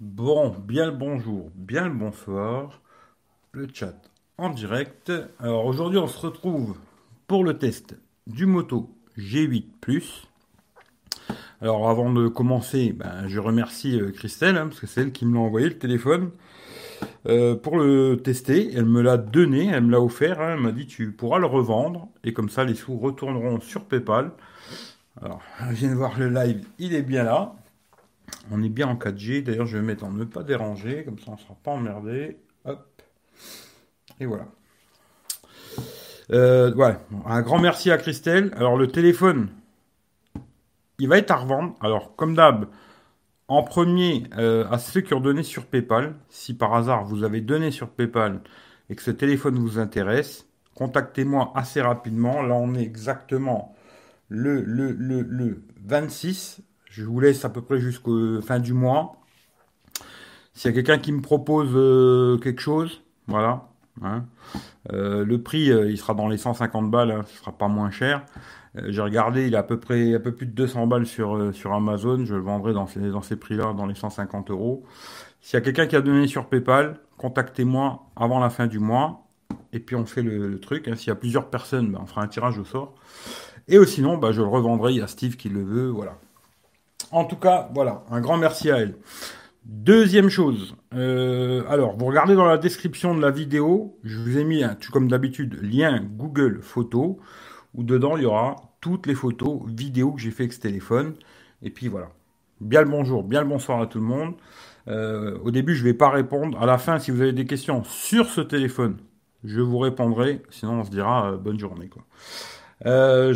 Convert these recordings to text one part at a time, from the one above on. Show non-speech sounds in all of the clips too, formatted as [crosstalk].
Bon, bien le bonjour, bien le bonsoir, le chat en direct. Alors aujourd'hui on se retrouve pour le test du Moto G8 Plus. Alors avant de commencer, ben, je remercie euh, Christelle, hein, parce que c'est elle qui me l'a envoyé le téléphone. Euh, pour le tester, elle me l'a donné, elle me l'a offert, hein. elle m'a dit tu pourras le revendre, et comme ça les sous retourneront sur PayPal. Alors, viens de voir le live, il est bien là. On est bien en 4G. D'ailleurs, je vais mettre en ne pas déranger, comme ça on ne sera pas emmerdé. Hop. Et voilà. Euh. Un grand merci à Christelle. Alors, le téléphone, il va être à revendre. Alors, comme d'hab, en premier, euh, à ceux qui ont donné sur PayPal, si par hasard vous avez donné sur PayPal et que ce téléphone vous intéresse, contactez-moi assez rapidement. Là, on est exactement le 26 je vous laisse à peu près jusqu'au fin du mois. S'il y a quelqu'un qui me propose euh, quelque chose, voilà. Hein. Euh, le prix, euh, il sera dans les 150 balles, hein, ce sera pas moins cher. J'ai regardé, il est à peu près un peu plus de 200 balles sur, Amazon. Je le vendrai dans ces, dans ces prix-là, dans les 150 euros. S'il y a quelqu'un qui a donné sur PayPal, contactez-moi avant la fin du mois. Et puis on fait le, truc. Hein. S'il y a plusieurs personnes, ben, on fera un tirage au sort. Et sinon, ben, je le revendrai. Il y a Steve qui le veut. Voilà. En tout cas, voilà, un grand merci à elle. Deuxième chose, euh, alors vous regardez dans la description de la vidéo, je vous ai mis, un, comme d'habitude, lien Google Photos, où dedans il y aura toutes les photos, vidéos que j'ai fait avec ce téléphone. Et puis voilà. Bien le bonjour, bien le bonsoir à tout le monde. Euh, au début, je ne vais pas répondre. À la fin, si vous avez des questions sur ce téléphone, je vous répondrai. Sinon, on se dira euh, bonne journée.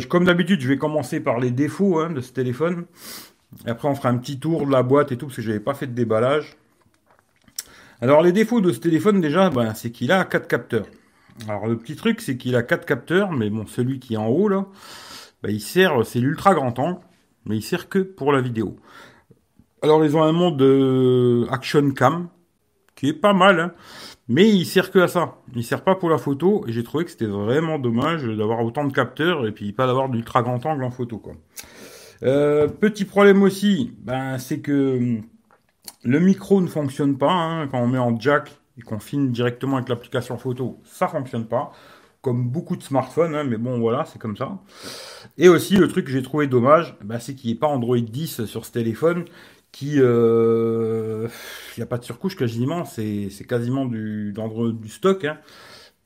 Comme d'habitude, je vais commencer par les défauts hein, de ce téléphone. Après, on fera un petit tour de la boîte et tout, parce que j'avais pas fait de déballage. Alors, les défauts de ce téléphone, déjà, ben, c'est qu'il a 4 capteurs. Alors, le petit truc, c'est qu'il a 4 capteurs, mais bon, celui qui est en haut, là, ben, il sert, c'est l'ultra grand angle, mais il sert que pour la vidéo. Alors, ils ont un mode de action cam, qui est pas mal, hein, mais il sert que à ça. Il sert pas pour la photo, et j'ai trouvé que c'était vraiment dommage d'avoir autant de capteurs, et puis pas d'avoir d'ultra grand angle en photo, quoi. Euh, petit problème aussi, ben, c'est que hum, le micro ne fonctionne pas. Hein, quand on met en jack et qu'on filme directement avec l'application photo, ça fonctionne pas. Comme beaucoup de smartphones, hein, mais bon voilà, c'est comme ça. Et aussi, le truc que j'ai trouvé dommage, ben, c'est qu'il n'y ait pas Android 10 sur ce téléphone, qui... Euh, il n'y a pas de surcouche quasiment, c'est quasiment du, stock. Hein.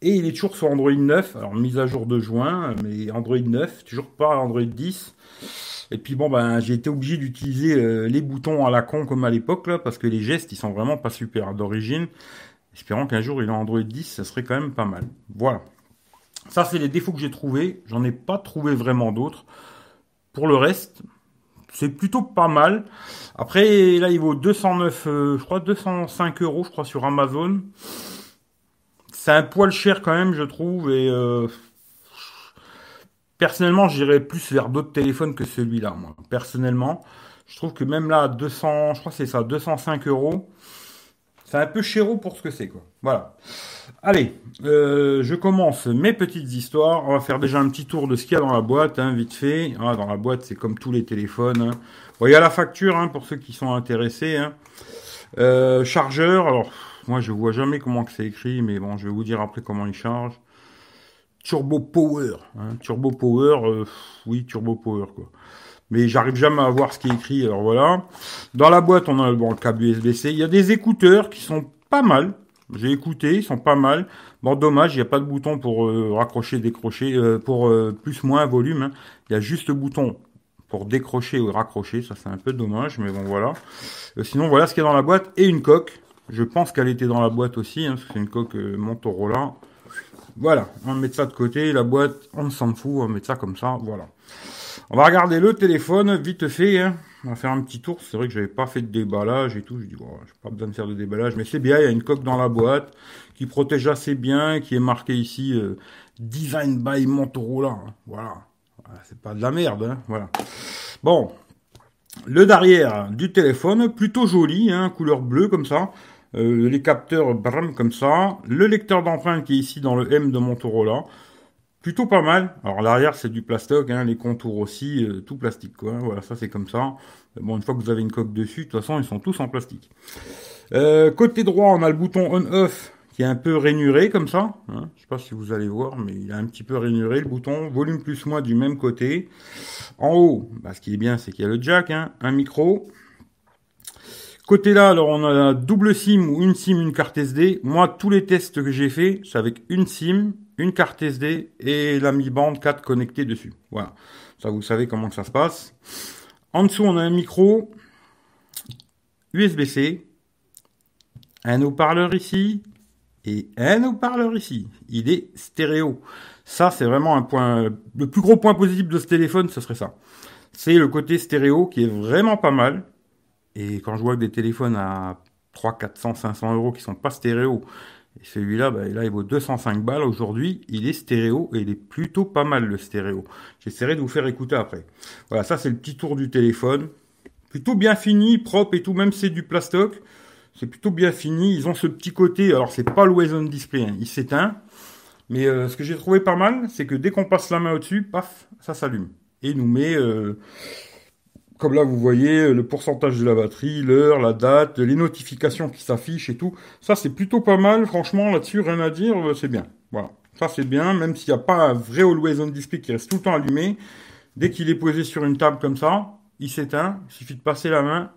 Et il est toujours sur Android 9, alors mise à jour de juin, mais Android 9, toujours pas Android 10. Et puis bon, ben j'ai été obligé d'utiliser euh, les boutons à la con comme à l'époque là, parce que les gestes ils sont vraiment pas super d'origine. Espérons qu'un jour il a Android 10, ça serait quand même pas mal. Voilà. Ça c'est les défauts que j'ai trouvés. J'en ai pas trouvé vraiment d'autres. Pour le reste, c'est plutôt pas mal. Après là il vaut 209, euh, je crois 205 euros, je crois sur Amazon. C'est un poil cher quand même, je trouve, et euh, Personnellement, j'irais plus vers d'autres téléphones que celui-là, moi. Personnellement, je trouve que même là, 200, je crois que c'est ça, 205 euros, c'est un peu chéro pour ce que c'est, quoi. Voilà. Allez, euh, je commence mes petites histoires. On va faire déjà un petit tour de ce qu'il y a dans la boîte, hein, vite fait. Ah, dans la boîte, c'est comme tous les téléphones. Hein. Il y a la facture, hein, pour ceux qui sont intéressés. Hein. Euh, chargeur, alors, moi, je vois jamais comment que c'est écrit, mais bon, je vais vous dire après comment il charge. Turbo Power. Hein. Turbo Power, euh, oui, Turbo Power, quoi. Mais j'arrive jamais à voir ce qui est écrit, alors voilà. Dans la boîte, on a bon, le câble USB-C. Il y a des écouteurs qui sont pas mal. J'ai écouté, ils sont pas mal. Bon, dommage, il n'y a pas de bouton pour euh, raccrocher, décrocher, euh, pour plus moins volume. Hein. Il y a juste le bouton pour décrocher ou raccrocher. Ça, c'est un peu dommage, mais bon, voilà. sinon, voilà ce qu'il y a dans la boîte. Et une coque. Je pense qu'elle était dans la boîte aussi, hein, c'est une coque Motorola. Voilà, on mettre ça de côté, la boîte, on s'en fout, on mettre ça comme ça, voilà. On va regarder le téléphone, vite fait, hein. on va faire un petit tour, c'est vrai que j'avais pas fait de déballage et tout, je dis, oh, j'ai pas besoin de faire de déballage, mais c'est bien, il y a une coque dans la boîte, qui protège assez bien, qui est marqué ici, euh, Design by Motorola, hein. voilà. C'est pas de la merde, hein, voilà. Bon, le derrière du téléphone, plutôt joli, hein, couleur bleue comme ça. Euh, les capteurs bram comme ça, le lecteur d'empreinte qui est ici dans le M de Motorola, plutôt pas mal. Alors l'arrière c'est du plastoc, hein, les contours aussi, euh, tout plastique quoi. Voilà, ça c'est comme ça. Bon, une fois que vous avez une coque dessus, de toute façon, ils sont tous en plastique. Euh, côté droit, on a le bouton on-off qui est un peu rainuré comme ça. Hein. Je sais pas si vous allez voir, mais il est un petit peu rainuré le bouton. Volume plus moins du même côté. En haut, bah, ce qui est bien, c'est qu'il y a le jack, hein, un micro. Côté là, alors on a double SIM ou une SIM, une carte SD. Moi, tous les tests que j'ai fait, c'est avec une SIM, une carte SD et la Mi Band 4 connectée dessus. Voilà. Ça, vous savez comment ça se passe. En dessous, on a un micro USB-C, un haut-parleur ici et un haut-parleur ici. Il est stéréo. Ça, c'est vraiment un point. Le plus gros point positif de ce téléphone, ce serait ça. C'est le côté stéréo qui est vraiment pas mal. Et quand je vois des téléphones à 3, 400, 500 euros qui sont pas stéréo, et celui-là, bah, là, il vaut 205 balles aujourd'hui, il est stéréo et il est plutôt pas mal le stéréo. J'essaierai de vous faire écouter après. Voilà, ça c'est le petit tour du téléphone. Plutôt bien fini, propre et tout, même c'est du plastoc. C'est plutôt bien fini. Ils ont ce petit côté, alors c'est pas l'Always On Display, hein, il s'éteint. Mais euh, ce que j'ai trouvé pas mal, c'est que dès qu'on passe la main au-dessus, paf, ça s'allume. Et nous met euh, comme là, vous voyez le pourcentage de la batterie, l'heure, la date, les notifications qui s'affichent et tout. Ça, c'est plutôt pas mal. Franchement, là-dessus, rien à dire, euh, c'est bien. Voilà. Ça, c'est bien, même s'il n'y a pas un vrai Always On Display qui reste tout le temps allumé. Dès qu'il est posé sur une table comme ça, il s'éteint. Il suffit de passer la main,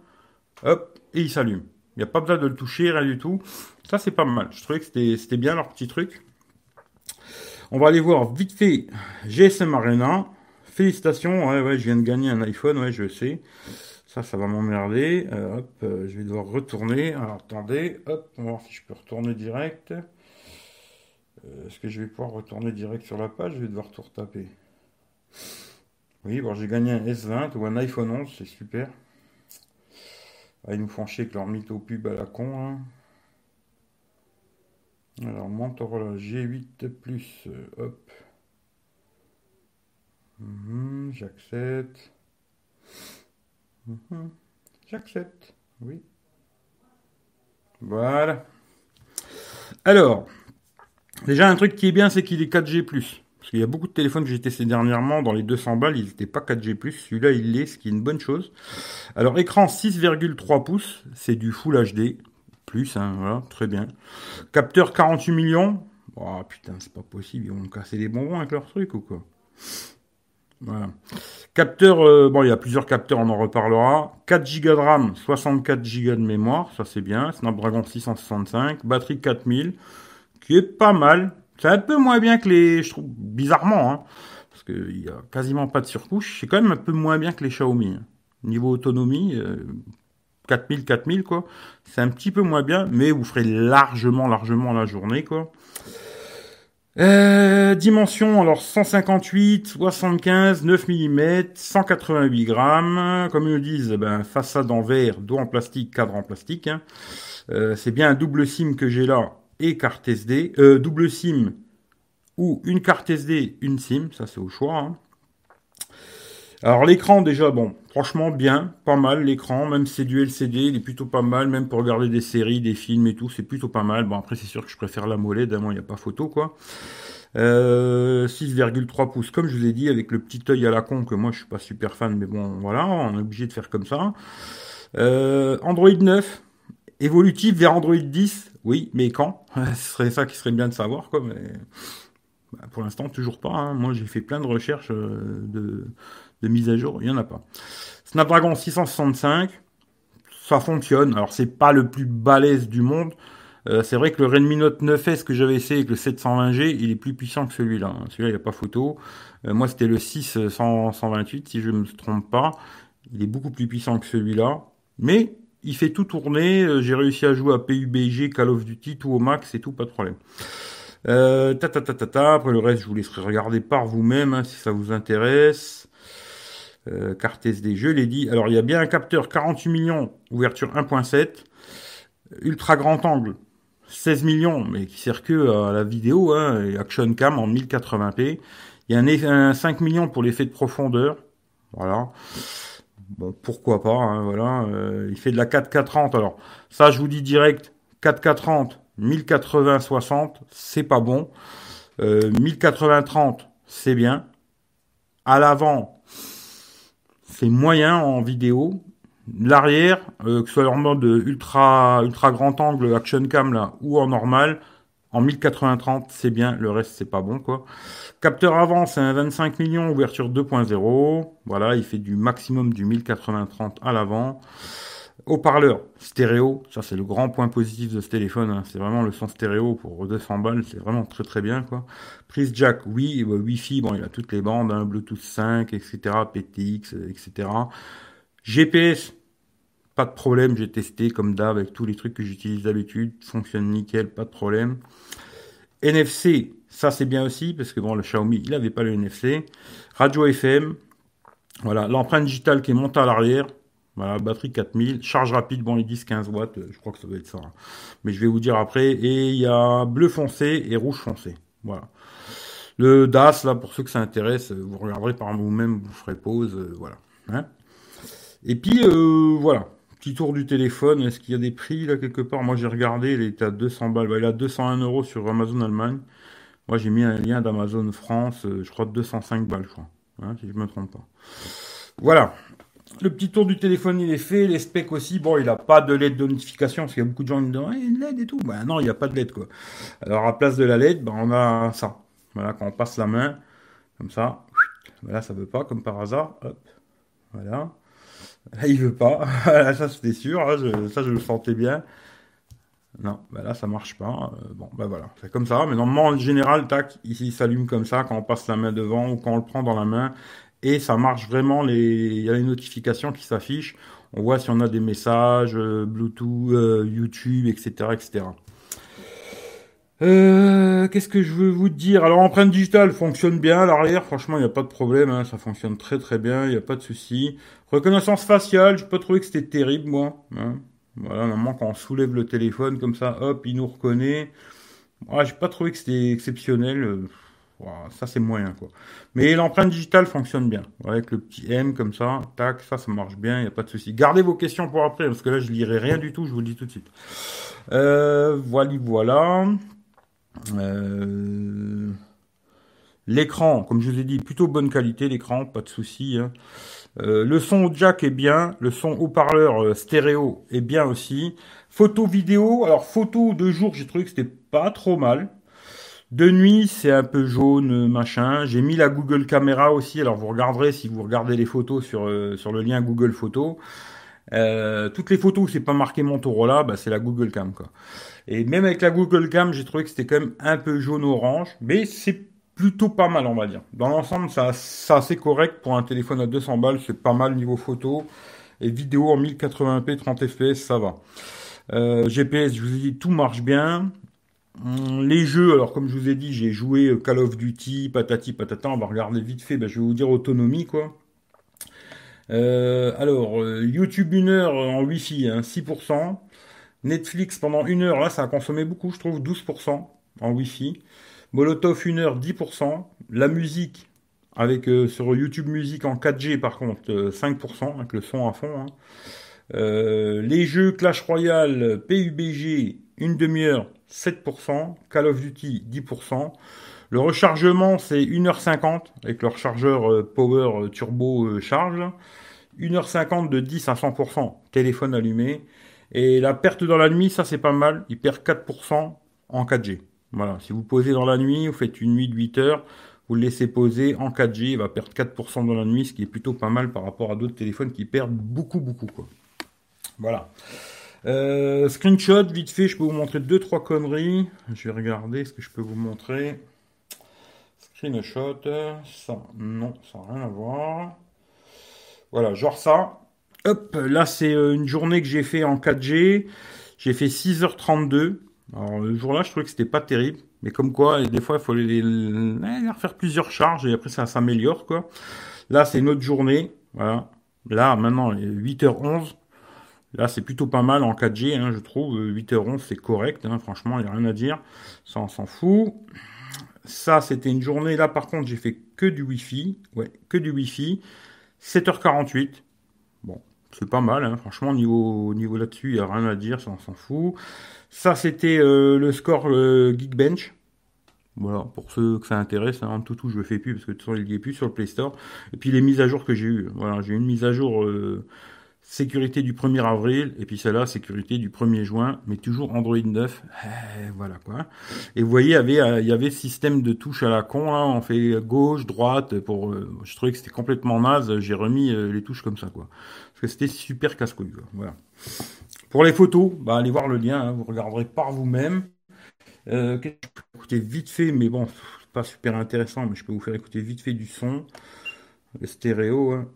hop, et il s'allume. Il n'y a pas besoin de le toucher, rien du tout. Ça, c'est pas mal. Je trouvais que c'était bien leur petit truc. On va aller voir vite fait GSM Arena. Félicitations, ouais, ouais, je viens de gagner un iPhone, ouais, je sais. Ça, ça va m'emmerder. Euh, hop, euh, je vais devoir retourner. Alors, attendez, hop, on va voir si je peux retourner direct. Euh, est-ce que je vais pouvoir retourner direct sur la page? Je vais devoir tout retaper. Oui, bon, j'ai gagné un S20 ou un iPhone 11, c'est super. Ah, ils nous font chier avec leur mytho pub à la con. Hein. Alors, Motorola G8 Plus, hop. Mhm, j'accepte. Mhm, j'accepte. Oui. Voilà. Alors, déjà un truc qui est bien, c'est qu'il est 4G+. Parce qu'il y a beaucoup de téléphones que j'ai testés dernièrement, dans les 200 balles, ils n'étaient pas 4G+. Celui-là, il l'est, ce qui est une bonne chose. Alors, écran 6,3 pouces, c'est du Full HD. Plus, hein, voilà, très bien. Capteur 48 millions. Oh putain, c'est pas possible, ils vont casser les bonbons avec leur truc ou quoi? Voilà. Capteur, euh, bon, il y a plusieurs capteurs, on en reparlera. 4 Go de RAM, 64 Go de mémoire, ça c'est bien. Snapdragon 665, batterie 4000, qui est pas mal. C'est un peu moins bien que les, je trouve, bizarrement, hein, parce qu'il y a quasiment pas de surcouche. C'est quand même un peu moins bien que les Xiaomi. Hein. Niveau autonomie, 4000, euh, 4000, quoi. C'est un petit peu moins bien, mais vous ferez largement, largement la journée, quoi. Euh, dimension, alors 158, 75, 9 mm, 188 grammes. Comme ils le disent, ben, façade en verre, dos en plastique, cadre en plastique. Hein. Euh, c'est bien un double SIM que j'ai là et carte SD. Euh, double SIM ou une carte SD, une SIM, ça c'est au choix. Hein. Alors l'écran déjà, bon, franchement bien, pas mal l'écran, même c'est du LCD, il est plutôt pas mal, même pour regarder des séries, des films et tout, c'est plutôt pas mal. Bon après c'est sûr que je préfère la molette, d'abord il n'y a pas photo quoi. Euh, 6,3 pouces, comme je vous ai dit, avec le petit œil à la con, que moi je suis pas super fan, mais bon voilà, on est obligé de faire comme ça. Euh, Android 9, évolutif vers Android 10, oui, mais quand? [laughs] Ce serait ça qui serait bien de savoir, quoi, mais... Bah, pour l'instant, toujours pas. Hein. Moi, j'ai fait plein de recherches euh, de, de mise à jour, il n'y en a pas. Snapdragon 665, ça fonctionne. Alors c'est pas le plus balèze du monde. Euh, c'est vrai que le Redmi Note 9S que j'avais essayé avec le 720G, il est plus puissant que celui-là. Hein. Celui-là, il n'y a pas photo. Euh, moi, c'était le 6 128, si je ne me trompe pas. Il est beaucoup plus puissant que celui-là. Mais il fait tout tourner. J'ai réussi à jouer à PUBG, Call of Duty, tout au max et tout, pas de problème. Ta, ta. Après le reste, je vous laisserai regarder par vous-même hein, si ça vous intéresse. Euh, carte SD, je l'ai dit. Alors il y a bien un capteur 48 millions, ouverture 1.7, ultra grand angle 16 millions, mais qui sert que à la vidéo, hein, et Action Cam en 1080p. Il y a un, 5 millions pour l'effet de profondeur, voilà. Pourquoi pas, hein, voilà. Euh, il fait de la 4K30. Alors ça, je vous dis direct, 4K30, 1080-60, c'est pas bon. Euh, 1080-30, c'est bien. À l'avant, c'est moyen en vidéo. L'arrière, euh, que ce soit en mode ultra ultra grand angle action cam là ou en normal, en 1080-30 c'est bien, le reste c'est pas bon quoi. Capteur avant c'est un 25 millions, ouverture 2.0, voilà, il fait du maximum du 1080-30 à l'avant. Haut-parleur stéréo, ça c'est le grand point positif de ce téléphone, hein. c'est vraiment le son stéréo pour 200 balles, c'est vraiment très très bien quoi. Prise jack, oui, bah, Wi-Fi, bon il a toutes les bandes, hein, Bluetooth 5, etc., PTX, etc. GPS, pas de problème, j'ai testé comme d'hab avec tous les trucs que j'utilise d'habitude, fonctionne nickel, pas de problème. NFC, ça c'est bien aussi parce que bon le Xiaomi il n'avait pas le NFC. Radio FM, voilà l'empreinte digitale qui est montée à l'arrière, voilà, batterie 4000, charge rapide, bon, les 10-15 watts, euh, je crois que ça doit être ça. Hein. Mais je vais vous dire après. Et il y a bleu foncé et rouge foncé. Voilà. Le DAS, là, pour ceux que ça intéresse, vous regarderez par vous-même, vous ferez pause, euh, voilà. Hein. et puis, euh, voilà. Petit tour du téléphone. Est-ce qu'il y a des prix, là, quelque part? Moi, j'ai regardé, il est à 200 balles. Bah, il a 201 euros sur Amazon Allemagne. Moi, j'ai mis un lien d'Amazon France, je crois 205 balles, je crois. Hein, si je me trompe pas. Voilà. Le petit tour du téléphone, il est fait. Les specs aussi. Bon, il n'a pas de LED de notification parce qu'il y a beaucoup de gens qui me disent hey, une LED et tout. Ben non, il n'y a pas de LED quoi. Alors à place de la LED, ben, on a ça. Voilà, quand on passe la main, comme ça. Ben là, ça veut pas, comme par hasard. Hop. Voilà. Là, il veut pas. [laughs] ça, c'était sûr. Hein, ça, je le sentais bien. Non, ben là, ça marche pas. Euh, bon, ben voilà. C'est comme ça. Mais normalement, en général, tac, ici, il s'allume comme ça quand on passe la main devant ou quand on le prend dans la main et ça marche vraiment. Les... Il y a les notifications qui s'affichent. On voit si on a des messages, euh, Bluetooth, euh, YouTube, etc., etc. Euh, Qu'est-ce que je veux vous dire? Alors, empreinte digitale fonctionne bien à l'arrière. Franchement, il n'y a pas de problème. Hein. ça fonctionne très très bien. Il n'y a pas de souci. Reconnaissance faciale, je peux pas trouvé que c'était terrible, moi. Hein. Voilà, normalement, quand on soulève le téléphone comme ça, hop, il nous reconnaît. Moi, j'ai pas trouvé que c'était exceptionnel ça c'est moyen quoi. Mais l'empreinte digitale fonctionne bien. Avec le petit M comme ça, tac, ça ça marche bien, il n'y a pas de souci. Gardez vos questions pour après, parce que là je lirai rien du tout, je vous le dis tout de suite. Euh, voilà, voilà. Euh, l'écran, comme je vous ai dit, plutôt bonne qualité l'écran, pas de souci. Hein. Euh, le son jack est bien, le son haut-parleur stéréo est bien aussi. Photo vidéo, alors photo de jour, j'ai trouvé que c'était pas trop mal. De nuit, c'est un peu jaune, machin. J'ai mis la Google Caméra aussi. Alors vous regarderez si vous regardez les photos sur, euh, sur le lien Google Photos. Euh, toutes les photos où c'est pas marqué Motorola, bah, c'est la Google Cam quoi. Et même avec la Google Cam, j'ai trouvé que c'était quand même un peu jaune orange, mais c'est plutôt pas mal on va dire. Dans l'ensemble, ça c'est assez correct pour un téléphone à 200 balles, c'est pas mal niveau photo et vidéo en 1080p 30 fps, ça va. Euh, GPS, je vous ai dit, tout marche bien. Hum, les jeux, alors comme je vous ai dit, j'ai joué euh, Call of Duty, patati patata, on va regarder vite fait, ben, je vais vous dire autonomie quoi. Euh, alors, euh, YouTube une heure en Wi-Fi, 6%. Hein, Netflix pendant une heure, là ça a consommé beaucoup, je trouve, 12% en Wi-Fi. Molotov une heure, 10%. La musique, avec sur YouTube Musique en 4G par contre, 5%, avec le son à fond. Hein. les jeux Clash Royale, PUBG, une demi-heure, 7%, Call of Duty 10%. Le rechargement, c'est 1h50 avec le rechargeur euh, Power euh, Turbo euh, Charge. 1h50 de 10 à 100%, téléphone allumé. Et la perte dans la nuit, ça c'est pas mal. Il perd 4% en 4G. Voilà, si vous posez dans la nuit, vous faites une nuit de 8 heures, vous le laissez poser en 4G, il va perdre 4% dans la nuit, ce qui est plutôt pas mal par rapport à d'autres téléphones qui perdent beaucoup, beaucoup. Quoi. Voilà. Euh, screenshot, vite fait, je peux vous montrer deux trois conneries. Je vais regarder ce que je peux vous montrer. Screenshot, ça, non, ça n'a rien à voir. Voilà, genre ça. Hop, là c'est euh, une journée que j'ai fait en 4G. J'ai fait 6h32. Alors le jour-là, je trouvais que c'était pas terrible. Mais comme quoi, des fois, il faut les, les, plusieurs charges et après ça s'améliore quoi. Là, c'est une autre journée. Voilà. Là, maintenant, il est 8h11. Là, c'est plutôt pas mal en 4G, hein, je trouve. 8h11, c'est correct. Hein, franchement, il n'y a rien à dire. Ça, on s'en fout. Ça, c'était une journée. Là, par contre, j'ai fait que du Wi-Fi. Ouais, que du Wi-Fi. 7h48. Bon, c'est pas mal. Hein, franchement, niveau, niveau là-dessus, il n'y a rien à dire. Ça, on s'en fout. Ça, c'était euh, le score Geekbench. Voilà, pour ceux que ça intéresse, hein, tout, tout, je le fais plus parce que de toute façon, il n'y est plus sur le Play Store. Et puis les mises à jour que j'ai eues. Voilà, j'ai eu une mise à jour. Euh, sécurité du 1er avril, et puis celle-là, sécurité du 1er juin, mais toujours Android 9. Eh, voilà quoi. Et vous voyez, il y avait, euh, il y avait système de touche à la con, là, on fait gauche, droite, pour, euh, je trouvais que c'était complètement naze, j'ai remis euh, les touches comme ça, quoi. Parce que c'était super casse-couille, Voilà. Pour les photos, bah, allez voir le lien, hein, vous regarderez par vous-même. Euh, je peux écouter vite fait, mais bon, pas super intéressant, mais je peux vous faire écouter vite fait du son. Le stéréo, hein.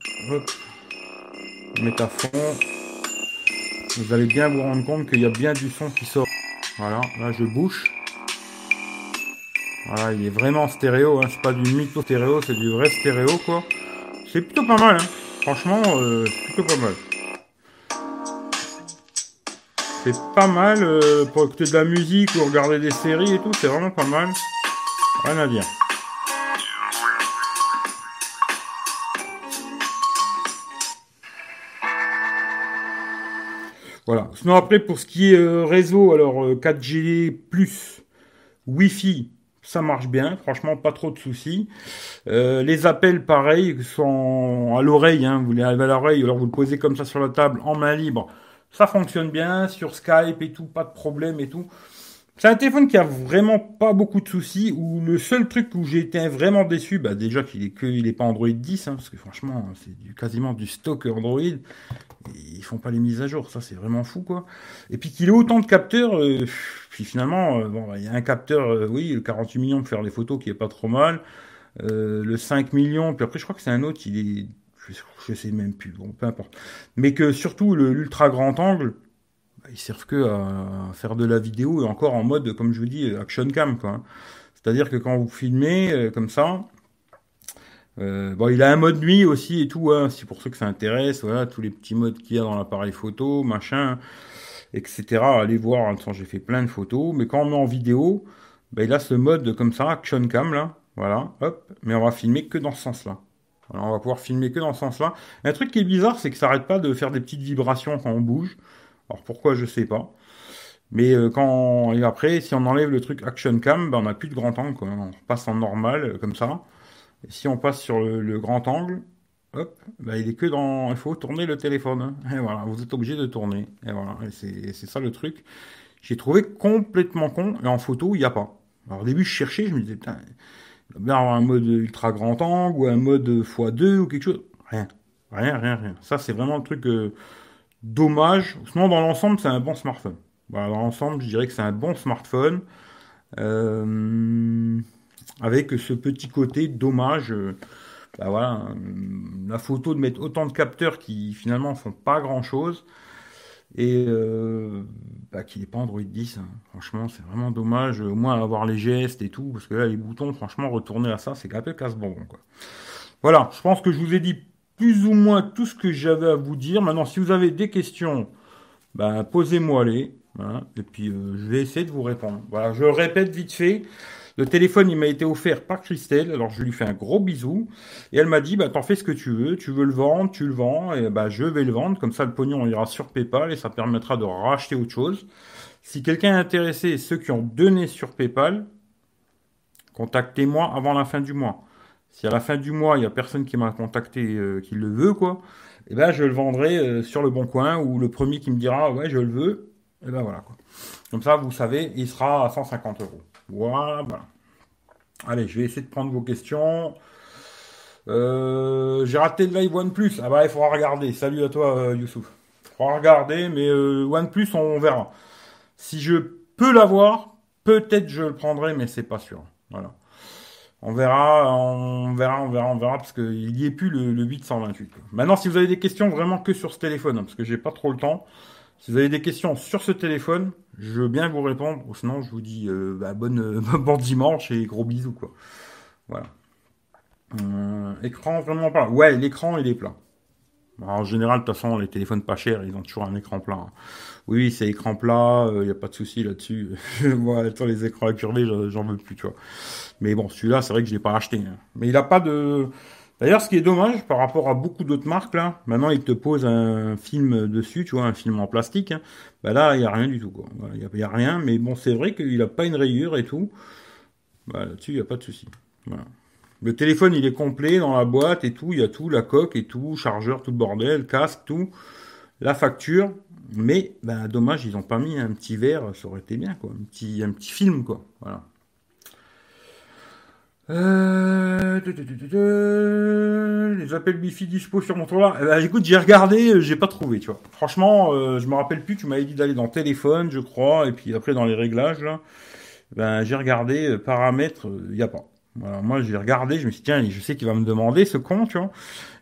Met à fond. Vous allez bien vous rendre compte qu'il y a bien du son qui sort. Voilà, là je bouche. Voilà, il est vraiment stéréo, hein. c'est pas du mytho stéréo, c'est du vrai stéréo quoi. C'est plutôt pas mal, hein. franchement, euh, c'est plutôt pas mal. C'est pas mal euh, pour écouter de la musique ou regarder des séries et tout, c'est vraiment pas mal. Rien à dire. Voilà. Sinon après pour ce qui est euh, réseau, alors 4G euh, plus Wi-Fi, ça marche bien, franchement pas trop de soucis. Euh, les appels pareil sont à l'oreille, hein, vous les avez à l'oreille, alors vous le posez comme ça sur la table en main libre, ça fonctionne bien sur Skype et tout, pas de problème et tout. C'est un téléphone qui a vraiment pas beaucoup de soucis. Où le seul truc où j'ai été vraiment déçu, bah déjà qu'il est que il est pas Android 10, hein, parce que franchement c'est du, quasiment du stock Android. ils font pas les mises à jour, ça c'est vraiment fou quoi. Et puis qu'il ait autant de capteurs, euh, puis finalement euh, bon bah, il y a un capteur, euh, oui le 48 millions pour faire des photos qui est pas trop mal, le 5 millions, puis après je crois que c'est un autre, il est je, sais même plus, bon peu importe. Mais que surtout l'ultra grand angle ils servent que à faire de la vidéo et encore en mode, comme je vous dis, action cam, quoi. C'est-à-dire que quand vous filmez euh, comme ça, euh, bon, il a un mode nuit aussi et tout, hein, c'est pour ceux que ça intéresse, voilà, tous les petits modes qu'il y a dans l'appareil photo, machin, etc. Allez voir, j'ai fait plein de photos, mais quand on met en vidéo, ben, il a ce mode comme ça, action cam, là, voilà, hop, mais on va filmer que dans ce sens-là. on va pouvoir filmer que dans ce sens-là. Un truc qui est bizarre, c'est que ça arrête pas de faire des petites vibrations quand on bouge. Alors pourquoi je sais pas. Mais euh, quand et après, si on enlève le truc action cam, ben, on n'a plus de grand angle. On passe en normal euh, comme ça. Et si on passe sur le, grand angle, hop, ben, il est que dans. Il faut tourner le téléphone. Hein. Et voilà, vous êtes obligé de tourner. Et voilà, c'est ça le truc. J'ai trouvé complètement con. Et en photo, il n'y a pas. Alors au début, je cherchais, je me disais, putain, il bien avoir un mode ultra grand angle ou un mode x2 ou quelque chose. Rien. Rien, rien, rien. Ça, c'est vraiment le truc. Euh, dommage. Sinon, dans l'ensemble, c'est un bon smartphone. Dans l'ensemble, je dirais que c'est un bon smartphone. Euh, avec ce petit côté dommage. Euh, bah euh, la photo de mettre autant de capteurs qui finalement font pas grand chose. Et bah, qu'il n'est pas Android 10. Hein. Franchement, c'est vraiment dommage. Au moins avoir les gestes et tout. Parce que là, les boutons, franchement, retourner à ça, c'est un peu casse-bonbon. Voilà, je pense que je vous ai dit plus ou moins tout ce que j'avais à vous dire. Maintenant, si vous avez des questions, ben, posez-moi-les. Hein, et puis, euh, je vais essayer de vous répondre. Voilà, je répète vite fait. Le téléphone, il m'a été offert par Christelle. Alors, je lui fais un gros bisou. Et elle m'a dit, bah, t'en fais ce que tu veux. Tu veux le vendre, tu le vends. Et bah, je vais le vendre. Comme ça, le pognon ira sur PayPal et ça permettra de racheter autre chose. Si quelqu'un est intéressé, ceux qui ont donné sur PayPal, contactez-moi avant la fin du mois. Si à la fin du mois, il n'y a personne qui m'a contacté euh, qui le veut, quoi, eh ben, je le vendrai euh, sur le bon coin ou le premier qui me dira ouais, je le veux, et eh ben voilà. Comme ça, vous savez, il sera à 150 euros. Voilà, Allez, je vais essayer de prendre vos questions. Euh, j'ai raté le live OnePlus. Ah bah, il faudra regarder. Salut à toi, Youssouf. Il faudra regarder, mais OnePlus, on verra. Si je peux l'avoir, peut-être je le prendrai, mais c'est pas sûr. Voilà. On verra, on verra, on verra, on verra, parce qu'il n'y est plus le, 828. Maintenant, si vous avez des questions vraiment que sur ce téléphone, hein, parce que j'ai pas trop le temps, si vous avez des questions sur ce téléphone, je veux bien vous répondre. Sinon, je vous dis euh, bah, bonne, [laughs] bon dimanche et gros bisous. Voilà. Euh, écran vraiment pas. Ouais, l'écran il est plat. En général, de toute façon, les téléphones pas chers, ils ont toujours un écran plat. Hein. Oui, c'est écran plat, il euh, n'y a pas de souci là-dessus. [laughs] voilà, les écrans incurvés, j'en veux plus, tu vois. Mais bon, celui-là, c'est vrai que je l'ai pas acheté. Hein. Mais il n'a pas de. D'ailleurs, ce qui est dommage par rapport à beaucoup d'autres marques là, maintenant il te pose un film dessus, tu vois, un film en plastique. Hein. Bah là, il n'y a rien du tout. Il n'y a, rien, mais bon, c'est vrai qu'il n'a pas une rayure et tout. Bah, là-dessus, il n'y a pas de souci. Voilà. Le téléphone, il est complet dans la boîte et tout. Il y a tout, la coque et tout, chargeur, tout bordel, casque, tout. la facture, mais ben, dommage, ils n'ont pas mis un petit verre, ça aurait été bien, quoi. Un petit, un petit film, quoi. Voilà. Euh, les appels Bifi dispo sur mon tour. Eh ben, écoute, j'ai regardé, euh, j'ai pas trouvé, tu vois. Franchement, euh, je me rappelle plus, tu m'avais dit d'aller dans téléphone, je crois, et puis après dans les réglages là. Ben, j'ai regardé, paramètres, il y a pas. Voilà, moi j'ai regardé, je me suis dit, tiens, je sais qu'il va me demander ce con, tu vois.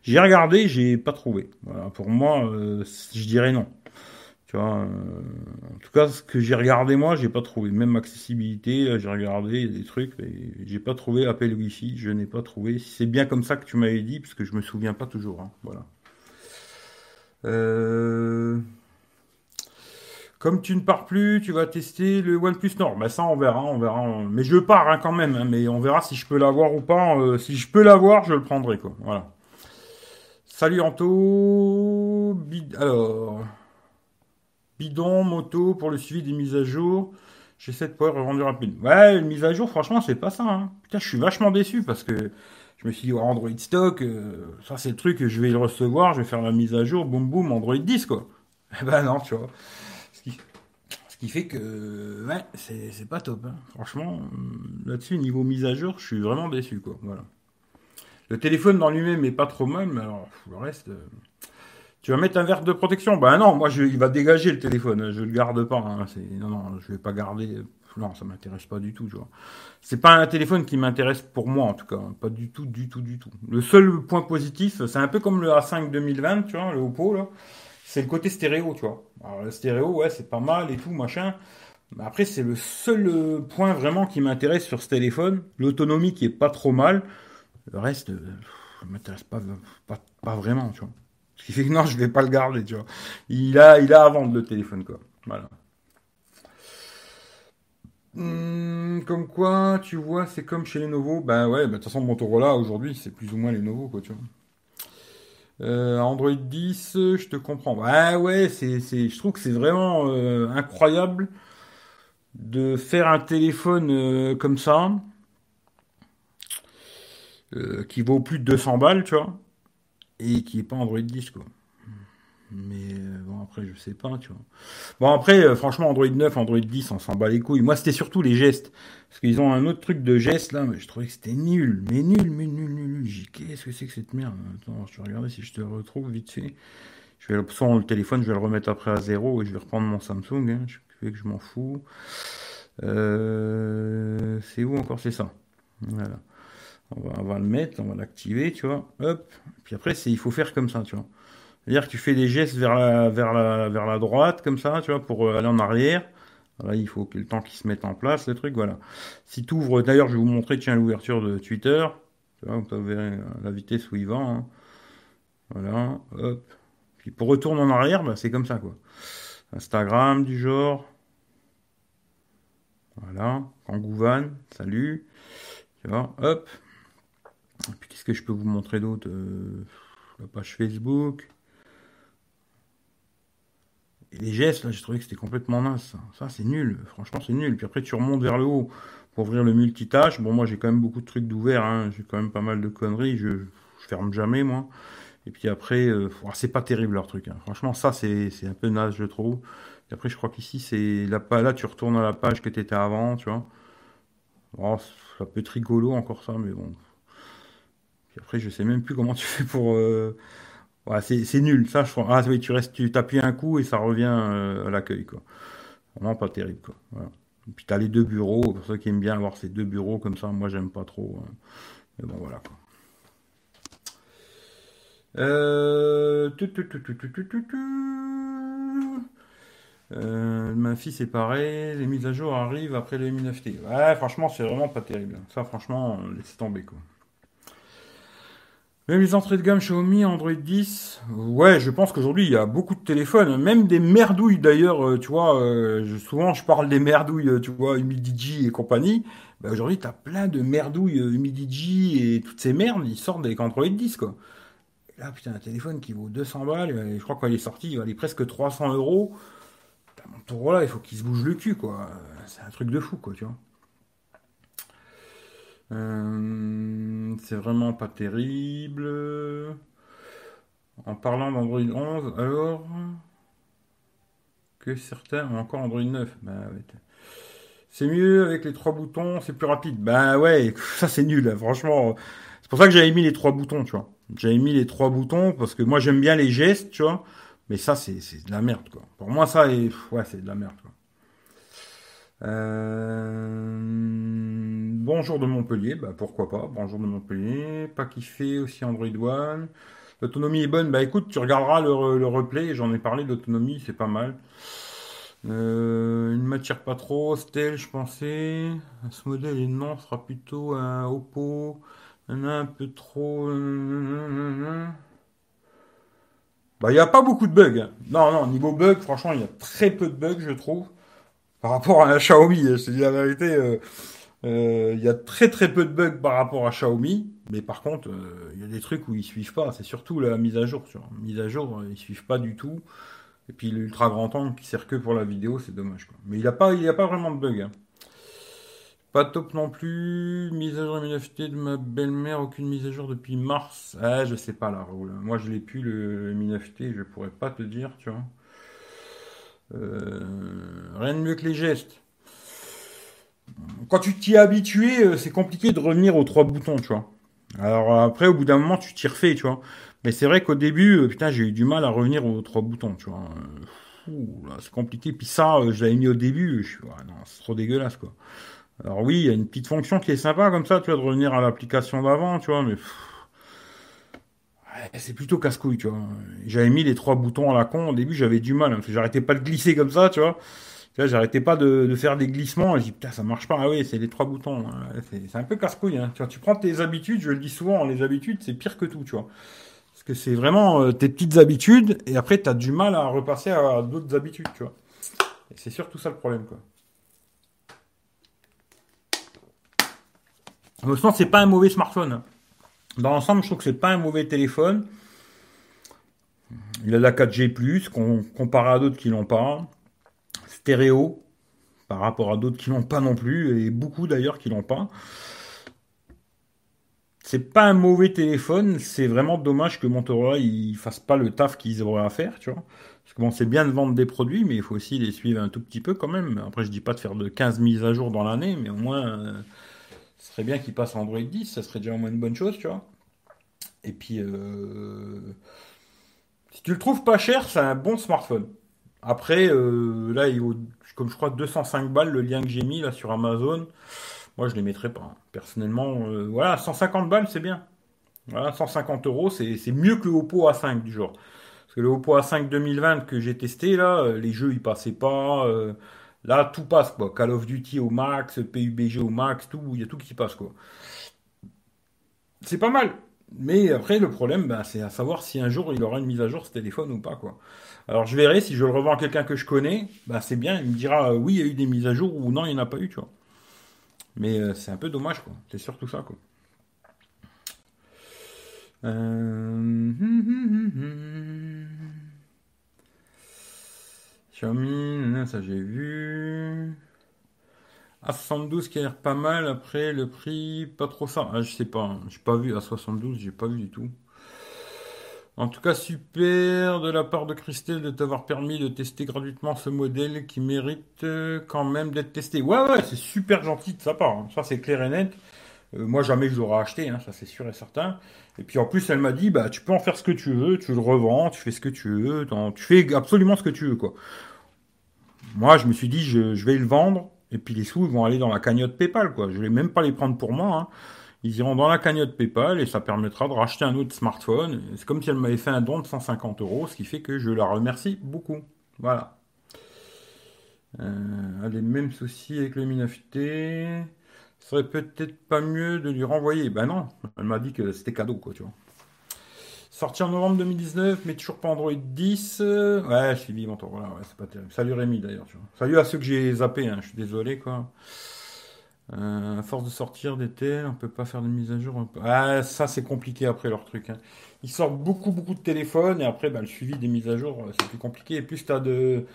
J'ai regardé, j'ai pas trouvé. Voilà, pour moi, je dirais non. Tu vois, euh, en tout cas, ce que j'ai regardé moi, j'ai pas trouvé. Même accessibilité, j'ai regardé des trucs, mais j'ai pas trouvé appel Wi-Fi. Je n'ai pas trouvé. C'est bien comme ça que tu m'avais dit, parce que je me souviens pas toujours. Hein, voilà. Euh, comme tu ne pars plus, tu vas tester le OnePlus Nord. Ben ça, on verra, on verra. Mais je pars hein, quand même, hein, mais on verra si je peux l'avoir ou pas. Euh, si je peux l'avoir, je le prendrai quoi. Voilà. Salut Anto. Alors bidon, moto pour le suivi des mises à jour. J'essaie de pouvoir revendre rapide. Ouais, une mise à jour, franchement, c'est pas ça. Hein. Putain, je suis vachement déçu parce que je me suis dit, Android stock, euh, ça c'est le truc, je vais le recevoir, je vais faire la mise à jour, boum boum, Android 10, quoi. [laughs] Eh ben non, tu vois. Qui, fait que, ouais, c'est pas top. Hein. Franchement, là-dessus, niveau mise à jour, je suis vraiment déçu, quoi. Voilà. Le téléphone dans lui-même est pas trop mal, mais alors, le reste. Euh, tu vas mettre un verre de protection? Ben non, moi je, il va dégager le téléphone, je le garde pas. Hein. non, non, je vais pas garder. Non, ça m'intéresse pas du tout, tu vois. C'est pas un téléphone qui m'intéresse pour moi en tout cas, pas du tout, du tout, du tout. Le seul point positif, c'est un peu comme le A5 2020, tu vois, le Oppo là, c'est le côté stéréo, tu vois. Alors le stéréo, ouais, c'est pas mal et tout, machin. Mais après, c'est le seul euh, point vraiment qui m'intéresse sur ce téléphone. L'autonomie qui est pas trop mal. Le reste, euh, ça m'intéresse pas, pas, pas vraiment, tu vois. Ce qui fait que non, je vais pas le garder, tu vois. Il a, à vendre le téléphone, quoi. Voilà. Hmm, comme quoi, tu vois, c'est comme chez les Lenovo. Ben ouais, bah, de toute façon, Motorola, aujourd'hui, c'est plus ou moins les Lenovo, quoi, tu vois. Euh, Android 10, je te comprends. Ouais, ouais, c'est, c'est, je trouve que c'est vraiment euh, incroyable de faire un téléphone euh, comme ça, qui vaut plus de 200 balles, tu vois et qui est pas Android 10 quoi. Mais euh, bon après je sais pas tu vois. Bon après euh, franchement Android 9, Android 10 on s'en bat les couilles. Moi c'était surtout les gestes parce qu'ils ont un autre truc de gestes là mais je trouvais que c'était nul, mais nul, mais nul, nul, nul. Qu'est-ce que c'est que cette merde? Attends je vais regarder si je te retrouve vite fait. Je vais sans le téléphone je vais le remettre après à zéro et je vais reprendre mon Samsung. Hein. Je que je m'en fous. Euh, c'est où encore? C'est ça. Voilà. On va, le mettre, on va l'activer, tu vois. Hop. Puis après, c'est, il faut faire comme ça, tu vois. C'est-à-dire que tu fais des gestes vers la, droite, comme ça, tu vois, pour euh, aller en arrière. Là, il faut que le temps qui se mette en place, le truc, voilà. Si tu ouvres, d'ailleurs, je vais vous montrer, tiens, l'ouverture de Twitter. Tu vois, vous verrez la vitesse où il va. Voilà, hop. Puis pour retourner en arrière, bah, c'est comme ça, quoi. Instagram, du genre. Voilà. Kangouvan, salut. Tu vois, hop. Et puis qu'est-ce que je peux vous montrer d'autre euh, La page Facebook? Les gestes, là, j'ai trouvé que c'était complètement naze. Ça, c'est nul. Franchement, c'est nul. Puis après, tu remontes vers le haut pour ouvrir le multitâche. Bon, moi, j'ai quand même beaucoup de trucs d'ouvert. Hein. J'ai quand même pas mal de conneries. Je, ferme jamais, moi. Et puis après, euh, c'est pas terrible leur truc. Hein. Franchement, ça, c'est un peu naze, je trouve. Et après, je crois qu'ici, c'est là, là, tu retournes à la page que tu étais avant, tu vois. Oh, ça peut être rigolo encore ça, mais bon, après, je sais même plus comment tu fais pour. Euh, c'est nul. Ça, je Ah oui, tu restes, tu t'appuies un coup et ça revient euh, à l'accueil, quoi. Vraiment pas terrible, quoi. Et puis t'as les deux bureaux. Pour ceux qui aiment bien avoir ces deux bureaux comme ça, moi j'aime pas trop. Hein. Mais bon, voilà, quoi. Euh... Euh, ma fille c'est pareil, les mises à jour arrivent après le Mi 9T. Ouais, franchement, c'est vraiment pas terrible. Ça, franchement, laisse tomber quoi. Les entrées de gamme Xiaomi, Android 10, ouais, je pense qu'aujourd'hui il y a beaucoup de téléphones, même des merdouilles d'ailleurs, euh, tu vois, euh, souvent je parle des merdouilles, euh, tu vois, Humidigi et compagnie, bah aujourd'hui t'as plein de merdouilles Humidigi et toutes ces merdes, ils sortent avec Android 10 quoi. Et là putain, un téléphone qui vaut 200 balles, je crois qu'il est sorti, il valait presque 300 euros. Mon là, il faut qu'il se bouge le cul quoi, c'est un truc de fou quoi, tu vois. Euh, c'est vraiment pas terrible. En parlant d'Android 11, alors, que certains ont encore Android 9. Bah, c'est mieux avec les trois boutons, c'est plus rapide. Bah ouais, [laughs] ça c'est nul, hein, franchement. C'est pour ça que j'avais mis les trois boutons, tu vois. J'avais mis les trois boutons parce que moi j'aime bien les gestes, tu vois. Mais ça c'est de la merde, quoi. Pour moi ça, ouais, c'est de la merde, quoi. Euh, bonjour de Montpellier, bah pourquoi pas. Bonjour de Montpellier, pas kiffé aussi Android One. L'autonomie est bonne, bah écoute, tu regarderas le, replay, j'en ai parlé d'autonomie, c'est pas mal. Euh, une matière pas trop, Stel, je pensais. Ce modèle est non, sera plutôt un Oppo. Un, un peu trop. Bah, il n'y a pas beaucoup de bugs. Non, non, niveau bug, franchement, il y a très peu de bugs, je trouve. Par rapport à un Xiaomi, je te dis la vérité, euh, euh, il y a très très peu de bugs par rapport à Xiaomi. Mais par contre, il y a des trucs où ils suivent pas. C'est surtout la mise à jour. Sur mise à jour, ils suivent pas du tout. Et puis l'ultra grand angle qui sert que pour la vidéo, c'est dommage. Mais il n'y a, pas, il a pas vraiment de bug. Hein. Pas top non plus. Mise à jour MNFT de ma belle-mère, aucune mise à jour depuis mars. Ah, je sais pas là, Moi, je l'ai plus le MNFT, je pourrais pas te dire, tu vois. Euh, rien de mieux que les gestes. Quand tu t'y es habitué, euh, c'est compliqué de revenir aux trois boutons, tu vois. Alors après, au bout d'un moment, tu t'y refais, tu vois. Mais c'est vrai qu'au début, euh, putain, j'ai eu du mal à revenir aux trois boutons, tu vois. c'est compliqué. Puis ça, euh, je l'avais mis au début. Je suis, non, c'est trop dégueulasse, quoi. Alors oui, il y a une petite fonction qui est sympa comme ça, tu vois, de revenir à l'application d'avant, tu vois, mais c'est plutôt casse-couille, tu vois. J'avais mis les trois boutons à la con. Au début, j'avais du mal. Hein, j'arrêtais pas de glisser comme ça, tu vois. J'arrêtais pas de, faire des glissements. Je dis, putain, ça marche pas. Ah oui, c'est les trois boutons. Hein. C'est un peu casse-couille. Hein. Tu vois, tu prends tes habitudes. Je le dis souvent, les habitudes, c'est pire que tout, tu vois. Parce que c'est vraiment euh, tes petites habitudes. Et après, tu as du mal à repasser à, d'autres habitudes, tu vois. C'est surtout ça le problème, quoi. Sens, c'est pas un mauvais smartphone. Dans l'ensemble, je trouve que c'est pas un mauvais téléphone. Il a la 4G+, comparé à d'autres qui l'ont pas stéréo par rapport à d'autres qui l'ont pas non plus, et beaucoup d'ailleurs qui l'ont pas. C'est pas un mauvais téléphone, c'est vraiment dommage que Motorola il fasse pas le taf qu'ils auraient à faire, tu vois. Parce que bon, c'est bien de vendre des produits, mais il faut aussi les suivre un tout petit peu quand même. Après, je dis pas de faire de 15 mises à jour dans l'année, mais au moins, euh, ce serait bien qu'ils passent Android 10, ça serait déjà au moins une bonne chose, tu vois. Et puis, euh, si tu le trouves pas cher, c'est un bon smartphone. Après, euh, là, il vaut, comme je crois, 205 balles le lien que j'ai mis là sur Amazon. Moi, je ne les mettrais pas. Personnellement, euh, voilà, 150 balles, c'est bien. Voilà, 150 euros, c'est mieux que le Oppo A5 du genre. Parce que le Oppo A5 2020 que j'ai testé, là, les jeux, ils passaient pas. Là, tout passe, quoi. Call of Duty au max, PUBG au max, tout, il y a tout qui passe, quoi. C'est pas mal. Mais après, le problème, bah, c'est à savoir si un jour il aura une mise à jour ce téléphone ou pas, quoi. Alors je verrai si je le revends à quelqu'un que je connais, bah c'est bien, il me dira euh, oui, il y a eu des mises à jour ou non, il n'y en a pas eu, tu vois. Mais euh, c'est un peu dommage, quoi. C'est surtout ça, quoi. Euh... Ça j'ai vu. A72 qui a l'air pas mal, après le prix, pas trop ça. Ah, je sais pas, hein. j'ai pas vu A72, j'ai pas vu du tout. En tout cas, super de la part de Christelle de t'avoir permis de tester gratuitement ce modèle qui mérite euh, quand même d'être testé. Ouais, ouais, c'est super gentil de sa part. Hein. Ça, c'est clair et net. Euh, moi, jamais je l'aurais acheté, hein, ça c'est sûr et certain. Et puis en plus, elle m'a dit, bah, tu peux en faire ce que tu veux, tu le revends, tu fais ce que tu veux, tu fais absolument ce que tu veux, quoi. Moi, je me suis dit, je, vais le vendre, et puis les sous, vont aller dans la cagnotte PayPal, quoi. Je vais même pas les prendre pour moi. Hein ils iront dans la cagnotte PayPal et ça permettra de racheter un autre smartphone. C'est comme si elle m'avait fait un don de 150 euros, ce qui fait que je la remercie beaucoup. Voilà. Euh, les mêmes soucis avec le Minafité. Ce serait peut-être pas mieux de lui renvoyer. Ben non, elle m'a dit que c'était cadeau, quoi, tu vois. Sorti en novembre 2019, mais toujours pas Android 10. Ouais, je suis vivant, voilà, ouais, c'est pas terrible. Salut Rémi d'ailleurs. Salut à ceux que j'ai zappé, hein. je suis désolé, quoi. Euh, à force de sortir télés, on peut pas faire de mise à jour. Ah, ça c'est compliqué après leur truc. Hein. Ils sortent beaucoup beaucoup de téléphones et après bah, le suivi des mises à jour euh, c'est plus compliqué. Plus tu as de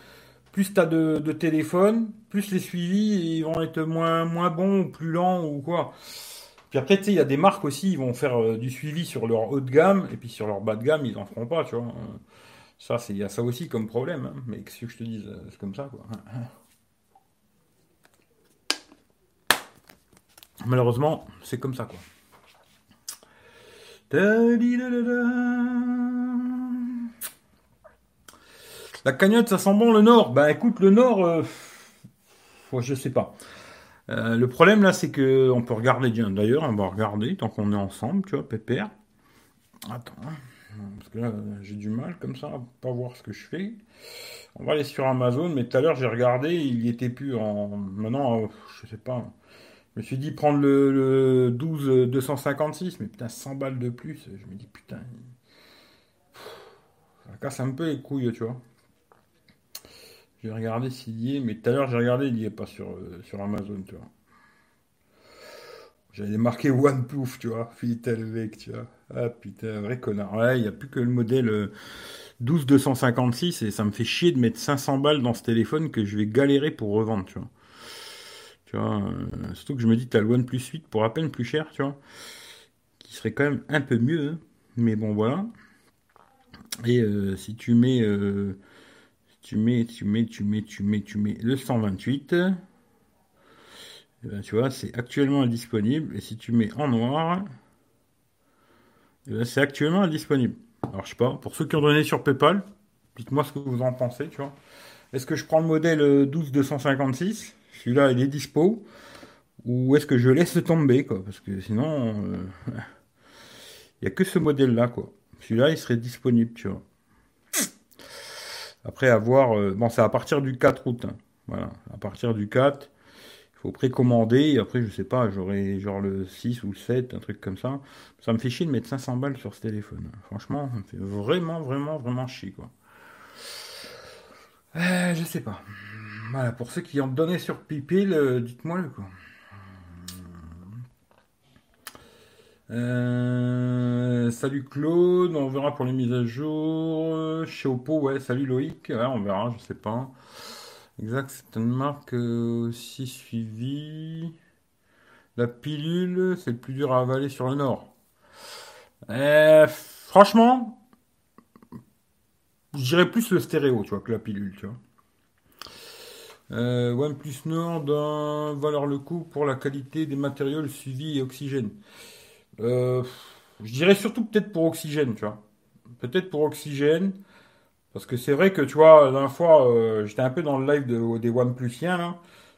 plus t'as de, de téléphones, plus les suivis ils vont être moins moins bons ou plus lents ou quoi. Puis après tu sais il y a des marques aussi ils vont faire euh, du suivi sur leur haut de gamme et puis sur leur bas de gamme ils en feront pas tu vois. Ça, il y a ça aussi comme problème, hein. mais que je te dise, c'est comme ça, quoi. Malheureusement, c'est comme ça, quoi. La cagnotte, ça sent bon le Nord. Bah écoute, le Nord, euh, je sais pas. Euh, le problème là, c'est que on peut regarder. D'ailleurs, on va regarder tant qu'on est ensemble, tu vois, pépère. Attends, hein. parce que là, j'ai du mal comme ça à pas voir ce que je fais. On va aller sur Amazon, mais tout à l'heure j'ai regardé, il y était plus en. Maintenant, euh, je sais pas. Je me suis dit prendre le, le 12 256, mais putain, 100 balles de plus. Je me dis putain. Ça casse un peu les couilles, tu vois. J'ai regardé s'il y est, mais tout à l'heure j'ai regardé, il n'y est pas sur, euh, sur Amazon, tu vois. J'avais marqué OnePlus, tu vois, Philippe tu vois. Ah putain, vrai connard. Il n'y a plus que le modèle 12256 euh, et ça me fait chier de mettre 500 balles dans ce téléphone que je vais galérer pour revendre, tu vois. Tu vois, euh, surtout que je me dis, tu as le OnePlus 8 pour à peine plus cher, tu vois. Qui serait quand même un peu mieux, hein. mais bon, voilà. Et si tu mets tu mets, tu mets, tu mets, tu mets, tu mets le 128. Eh ben, tu vois, c'est actuellement indisponible. Et si tu mets en noir, eh ben, c'est actuellement indisponible. Alors, je sais pas, pour ceux qui ont donné sur PayPal, dites-moi ce que vous en pensez, tu vois. Est-ce que je prends le modèle 12256 Celui-là, il est dispo. Ou est-ce que je laisse tomber, quoi? Parce que sinon, euh, [laughs] il n'y a que ce modèle-là, quoi. Celui-là, il serait disponible, tu vois. Après avoir, euh, bon, c'est à partir du 4 août. Hein. Voilà, à partir du 4, il faut précommander. Après, je sais pas, j'aurai genre le 6 ou le 7, un truc comme ça. Ça me fait chier de mettre 500 balles sur ce téléphone. Franchement, ça me fait vraiment, vraiment, vraiment chier, quoi. Euh, je sais pas. Voilà, pour ceux qui ont donné sur Pipil, euh, dites-moi le quoi. Euh, salut Claude, on verra pour les mises à jour. Chez Oppo, ouais, salut Loïc, on verra, je sais pas. Exact, c'est une marque euh, aussi suivie. La pilule, c'est le plus dur à avaler sur le nord. Euh, franchement, je dirais plus le stéréo, tu vois, que la pilule, tu vois. Euh, OnePlus Nord valeur le coup pour la qualité des matériaux, suivi et oxygène. Euh, je dirais surtout peut-être pour Oxygène, tu vois. Peut-être pour Oxygène. Parce que c'est vrai que, tu vois, la dernière fois, euh, j'étais un peu dans le live de, des OnePlusiens, là.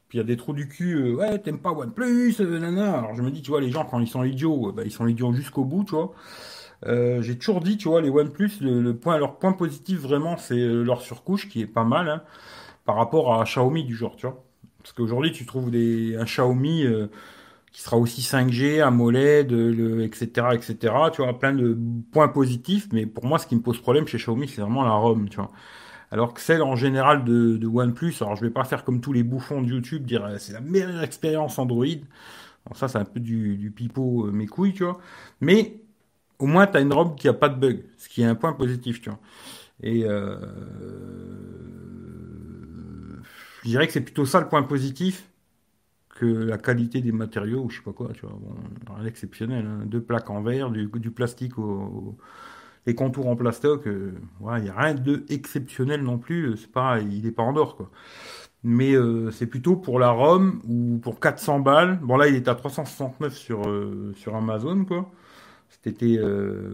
Puis il y a des trous du cul, euh, ouais, t'aimes pas OnePlus, nana. Alors je me dis, tu vois, les gens, quand ils sont idiots, bah, ils sont idiots jusqu'au bout, tu vois. J'ai toujours dit, tu vois, les OnePlus, le, point, leur point positif, vraiment, c'est leur surcouche, qui est pas mal, hein, par rapport à Xiaomi du genre, tu vois. Parce qu'aujourd'hui, tu trouves des, un Xiaomi qui sera aussi 5G, AMOLED, le, etc., etc. Tu vois, plein de points positifs. Mais pour moi, ce qui me pose problème chez Xiaomi, c'est vraiment la ROM, tu vois. Alors que celle en général de, de OnePlus, alors je vais pas faire comme tous les bouffons de YouTube, dire euh, c'est la meilleure expérience Android. ça, c'est un peu du, du pipeau, euh, mes couilles, tu vois. Mais au moins, tu as une ROM qui a pas de bug, ce qui est un point positif, tu vois. Et euh, je dirais que c'est plutôt ça le point positif que la qualité des matériaux, ou je sais pas quoi, tu vois, bon, rien d'exceptionnel. Hein. Deux plaques en verre, du, plastique au, les contours en plastoc, euh, il n'y a rien de exceptionnel non plus, c'est pas, il n'est pas en or, quoi. Mais euh, c'est plutôt pour la ROM ou pour 400 balles. Bon là il est à 369 sur, euh, sur Amazon quoi. C'était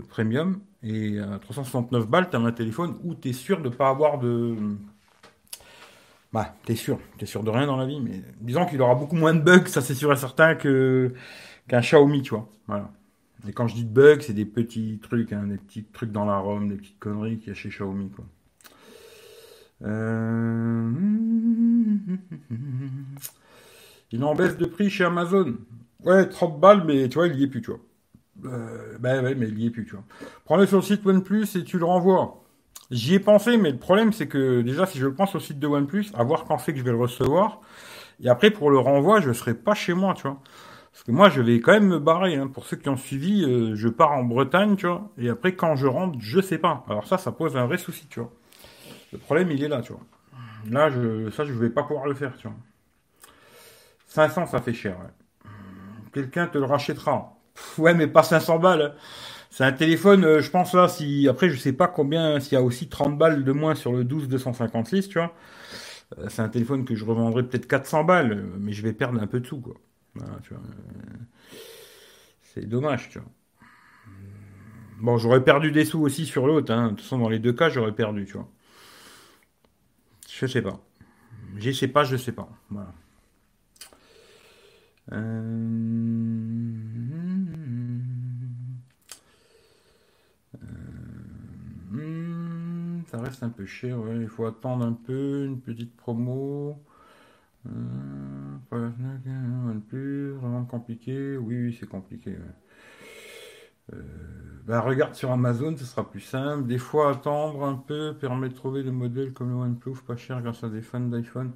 premium. Et à 369 balles, tu as un téléphone où tu es sûr de ne pas avoir de, bah, t'es sûr, t'es sûr de rien dans la vie, mais disons qu'il aura beaucoup moins de bugs, ça c'est sûr et certain que qu'un Xiaomi, tu vois. Voilà. Et quand je dis de bugs, c'est des petits trucs, hein, des petits trucs dans la ROM, des petites conneries qu'il y a chez Xiaomi, quoi. Euh, il en baisse de prix chez Amazon. Ouais, 30 balles, mais tu vois, il y est plus, tu vois. Euh, bah ouais, mais il y est plus, tu vois. Prends-le sur le site OnePlus et tu le renvoies. J'y ai pensé, mais le problème, c'est que déjà, si je le sur le site de OnePlus, à voir quand c'est que je vais le recevoir. Et après, pour le renvoi, je ne serai pas chez moi, tu vois. Parce que moi, je vais quand même me barrer. Hein. Pour ceux qui ont suivi, euh, je pars en Bretagne, tu vois. Et après, quand je rentre, je sais pas. Alors ça, ça pose un vrai souci, tu vois. Le problème, il est là, tu vois. Là, je, ça, je vais pas pouvoir le faire, tu vois. 500, ça fait cher, ouais. Quelqu'un te le rachètera. ouais, mais pas 500 balles. Hein. C'est un téléphone, euh, je pense là, si après je sais pas combien, s'il y a aussi 30 balles de moins sur le 12 256, tu vois. Euh, c'est un téléphone que je revendrai peut-être 400 balles, euh, mais je vais perdre un peu de sous, quoi. c'est dommage, tu vois. Bon, j'aurais perdu des sous aussi sur l'autre, hein. De toute façon, dans les deux cas, j'aurais perdu, tu vois. Je sais pas. Je sais pas, je sais pas. Voilà. Ça reste un peu cher. Il faut attendre un peu, une petite promo. Euh, plus, vraiment compliqué. Oui, oui, c'est compliqué. Euh, bah, regarde sur Amazon, ce sera plus simple. Des fois, attendre un peu permet de trouver des modèles comme le OnePlus pas cher grâce à des fans d'iPhone.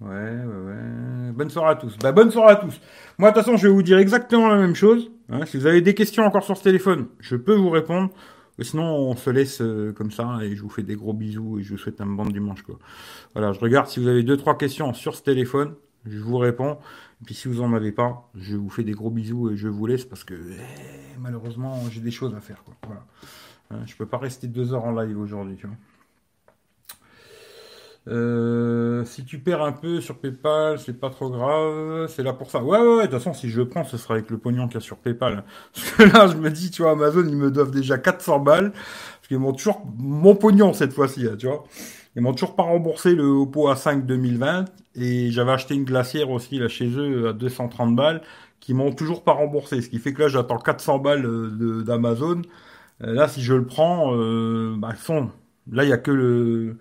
Ouais, ouais, ouais. Bonne soirée à tous. Bah, bonne soirée à tous. Moi, de toute façon, je vais vous dire exactement la même chose. Hein. Si vous avez des questions encore sur ce téléphone, je peux vous répondre. Sinon, on se laisse euh, comme ça et je vous fais des gros bisous et je vous souhaite un bon dimanche. Voilà, je regarde si vous avez deux trois questions sur ce téléphone, je vous réponds. Et puis si vous en avez pas, je vous fais des gros bisous et je vous laisse parce que eh, malheureusement j'ai des choses à faire. Quoi. Voilà. Hein, je peux pas rester deux heures en live aujourd'hui. Euh, si tu perds un peu sur PayPal, c'est pas trop grave, c'est là pour ça. Ouais, ouais, ouais, de toute façon, si je prends, ce sera avec le pognon qu'il y a sur PayPal. [laughs] Parce que là, je me dis, tu vois, Amazon, ils me doivent déjà 400 balles. Parce qu'ils m'ont toujours mon pognon cette fois-ci, tu vois. Ils m'ont toujours pas remboursé le Oppo A5 2020. Et j'avais acheté une glacière aussi, là, chez eux, à 230 balles, qui m'ont toujours pas remboursé. Ce qui fait que là, j'attends 400 balles euh, d'Amazon. Euh, là, si je le prends, euh, bah, son, là, il y a que le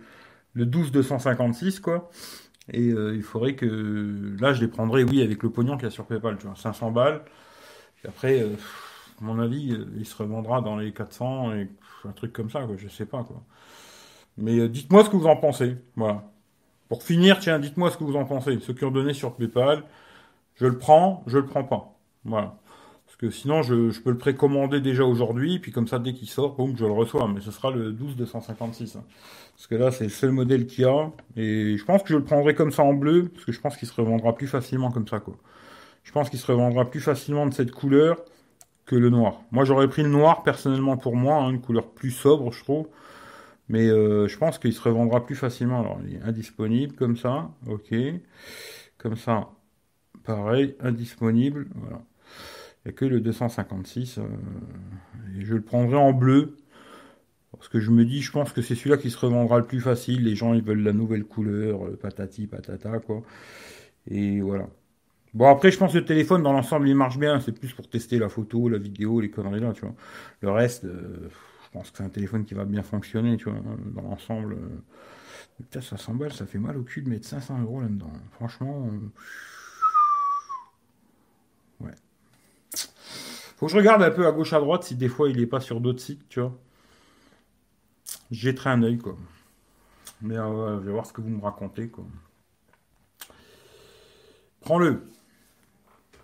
le 12 256 quoi. Et euh, il faudrait que là je les prendrais oui avec le pognon qu'il y a sur PayPal, tu vois, 500 balles. Et après, euh, à mon avis, euh, il se revendra dans les 400 et un truc comme ça, quoi. Je sais pas quoi. Mais dites-moi ce que vous en pensez. Voilà. Pour finir, tiens, dites-moi ce que vous en pensez. Ceux qui ont donné sur PayPal, je le prends, je le prends pas. Voilà que sinon, je, peux le précommander déjà aujourd'hui, puis comme ça, dès qu'il sort, boum, je le reçois. Mais ce sera le 12 256. Hein. Parce que là, c'est le seul modèle qu'il y a. Et je pense que je le prendrai comme ça en bleu, parce que je pense qu'il se revendra plus facilement comme ça, quoi. Je pense qu'il se revendra plus facilement de cette couleur que le noir. Moi, j'aurais pris le noir, personnellement, pour moi, hein, une couleur plus sobre, je trouve. Mais euh, je pense qu'il se revendra plus facilement. Alors, il est indisponible, comme ça. Ok. Comme ça, pareil, indisponible. Voilà. Il n'y a que le 256. Euh, et je le prendrai en bleu. Parce que je me dis, je pense que c'est celui-là qui se revendra le plus facile. Les gens, ils veulent la nouvelle couleur, euh, patati, patata, quoi. Et voilà. Bon, après, je pense que le téléphone, dans l'ensemble, il marche bien. C'est plus pour tester la photo, la vidéo, les conneries là, tu vois. Le reste, euh, je pense que c'est un téléphone qui va bien fonctionner, tu vois, dans l'ensemble. Putain, ça s'emballe, ça fait mal au cul de mettre 500 euros là-dedans. Franchement. Faut que je regarde un peu à gauche à droite si des fois il est pas sur d'autres sites, tu vois. Jetterai un œil, quoi. Mais euh, je vais voir ce que vous me racontez, quoi. Prends-le.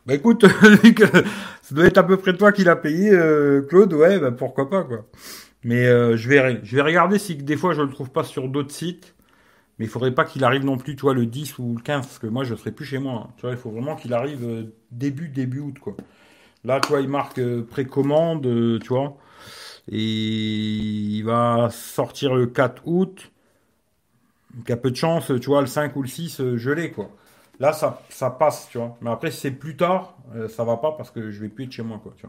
Bah écoute, [laughs] ça doit être à peu près toi qui l'a payé, euh, Claude, ouais, bah pourquoi pas, quoi. Mais euh, je verrai. Je vais regarder si des fois je le trouve pas sur d'autres sites. Mais il faudrait pas qu'il arrive non plus, tu vois, le 10 ou le 15, parce que moi je serai plus chez moi. Hein. Tu vois, il faut vraiment qu'il arrive début, début août, quoi. Là, tu vois, il marque euh, précommande, euh, tu vois. Et il va sortir le 4 août. Donc, il y a peu de chance, tu vois, le 5 ou le 6, euh, l'ai, quoi. Là, ça, passe, tu vois. Mais après, si c'est plus tard, ça va pas parce que je vais plus être chez moi, quoi, tu.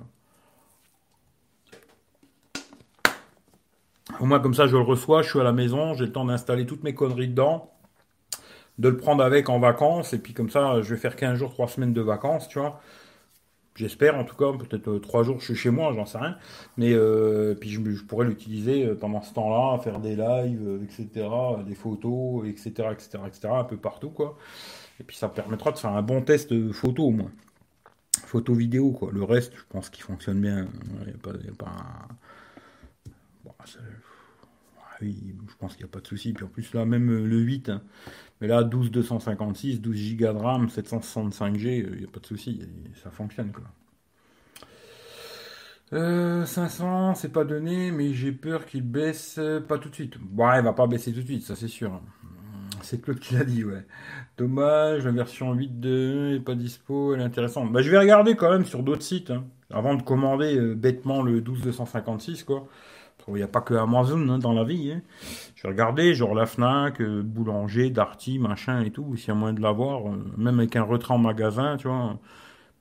Au moins, comme ça, je le reçois, je suis à la maison, j'ai le temps d'installer toutes mes conneries dedans, de le prendre avec en vacances, et puis comme ça, je vais faire 15 jours, 3 semaines de vacances, tu vois. J'espère en tout cas, peut-être euh, trois jours je suis chez moi, j'en sais rien. Mais euh, puis je, pourrais l'utiliser euh, pendant ce temps-là, faire des lives, etc., des photos, etc., etc., etc., un peu partout quoi. Et puis ça permettra de faire un bon test photo au. Photo vidéo quoi. Le reste, je pense qu'il fonctionne bien. Il a pas, pas oui, je pense qu'il n'y a pas de souci. Puis en plus là, même le 8, mais là, 12 256, 12 Go de RAM, 765G, il n'y a pas de souci, ça fonctionne quoi. 500, euh, c'est pas donné, mais j'ai peur qu'il baisse pas tout de suite. Bon, il va pas baisser tout de suite, ça c'est sûr. C'est Claude qui l'a dit, ouais. Dommage, la version 8.2 est pas dispo, elle est intéressante. Bah, je vais regarder quand même sur d'autres sites. Hein. avant de commander euh, bêtement le 12256, quoi. Il n'y a pas que Amazon hein, dans la vie. Hein. Je vais regarder, genre la Fnac, euh, Boulanger, Darty, machin et tout, s'il y a de l'avoir, euh, même avec un retrait en magasin, tu vois.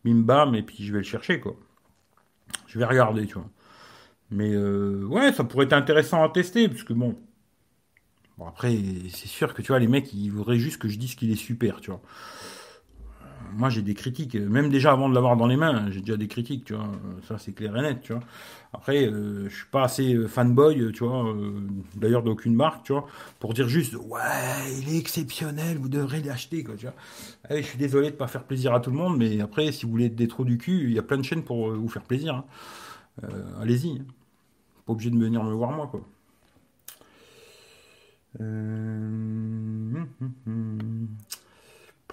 Bim bam, et puis je vais le chercher, quoi. Je vais regarder, tu vois. Mais ouais, ça pourrait être intéressant à tester, parce que bon. Bon, après, c'est sûr que tu vois, les mecs, ils voudraient juste que je dise qu'il est super, tu vois moi j'ai des critiques, même déjà avant de l'avoir dans les mains, j'ai déjà des critiques, tu vois, ça c'est clair et net, tu vois. Après, euh, je suis pas assez euh, fanboy, tu vois, euh, d'ailleurs d'aucune marque, tu vois, pour dire juste, ouais, il est exceptionnel, vous devrez l'acheter, quoi, tu vois. Je suis désolé de pas faire plaisir à tout le monde, mais après, si vous voulez des trous du cul, il y a plein de chaînes pour vous faire plaisir. Hein. Allez-y, hein. pas obligé de venir me voir moi, quoi. Hum, hum, hum,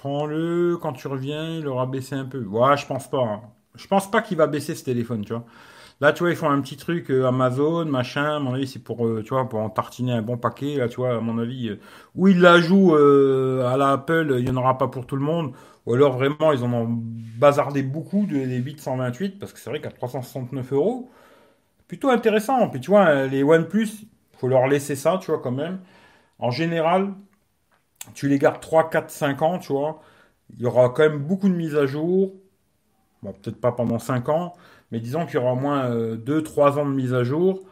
Prends-le, quand tu reviens, il aura baissé un peu. Ouais, je pense pas. Hein. Je pense pas qu'il va baisser ce téléphone, tu vois. Là, tu vois, ils font un petit truc euh, Amazon, machin. À mon avis, c'est pour, euh, tu vois, pour en tartiner un bon paquet. Là, tu vois, à mon avis, euh, où ils la jouent à la Apple, il n'y en aura pas pour tout le monde. Ou alors, vraiment, ils en ont bazardé beaucoup de, des 828, parce que c'est vrai qu'à 369 euros, plutôt intéressant. Puis, tu vois, les OnePlus, faut leur laisser ça, tu vois, quand même. En général, tu les gardes 3, 4, 5 ans, tu vois, il y aura quand même beaucoup de mises à jour. Peut-être pas pendant 5 ans, mais disons qu'il y aura au moins 2, euh, 3 ans de mise à jour.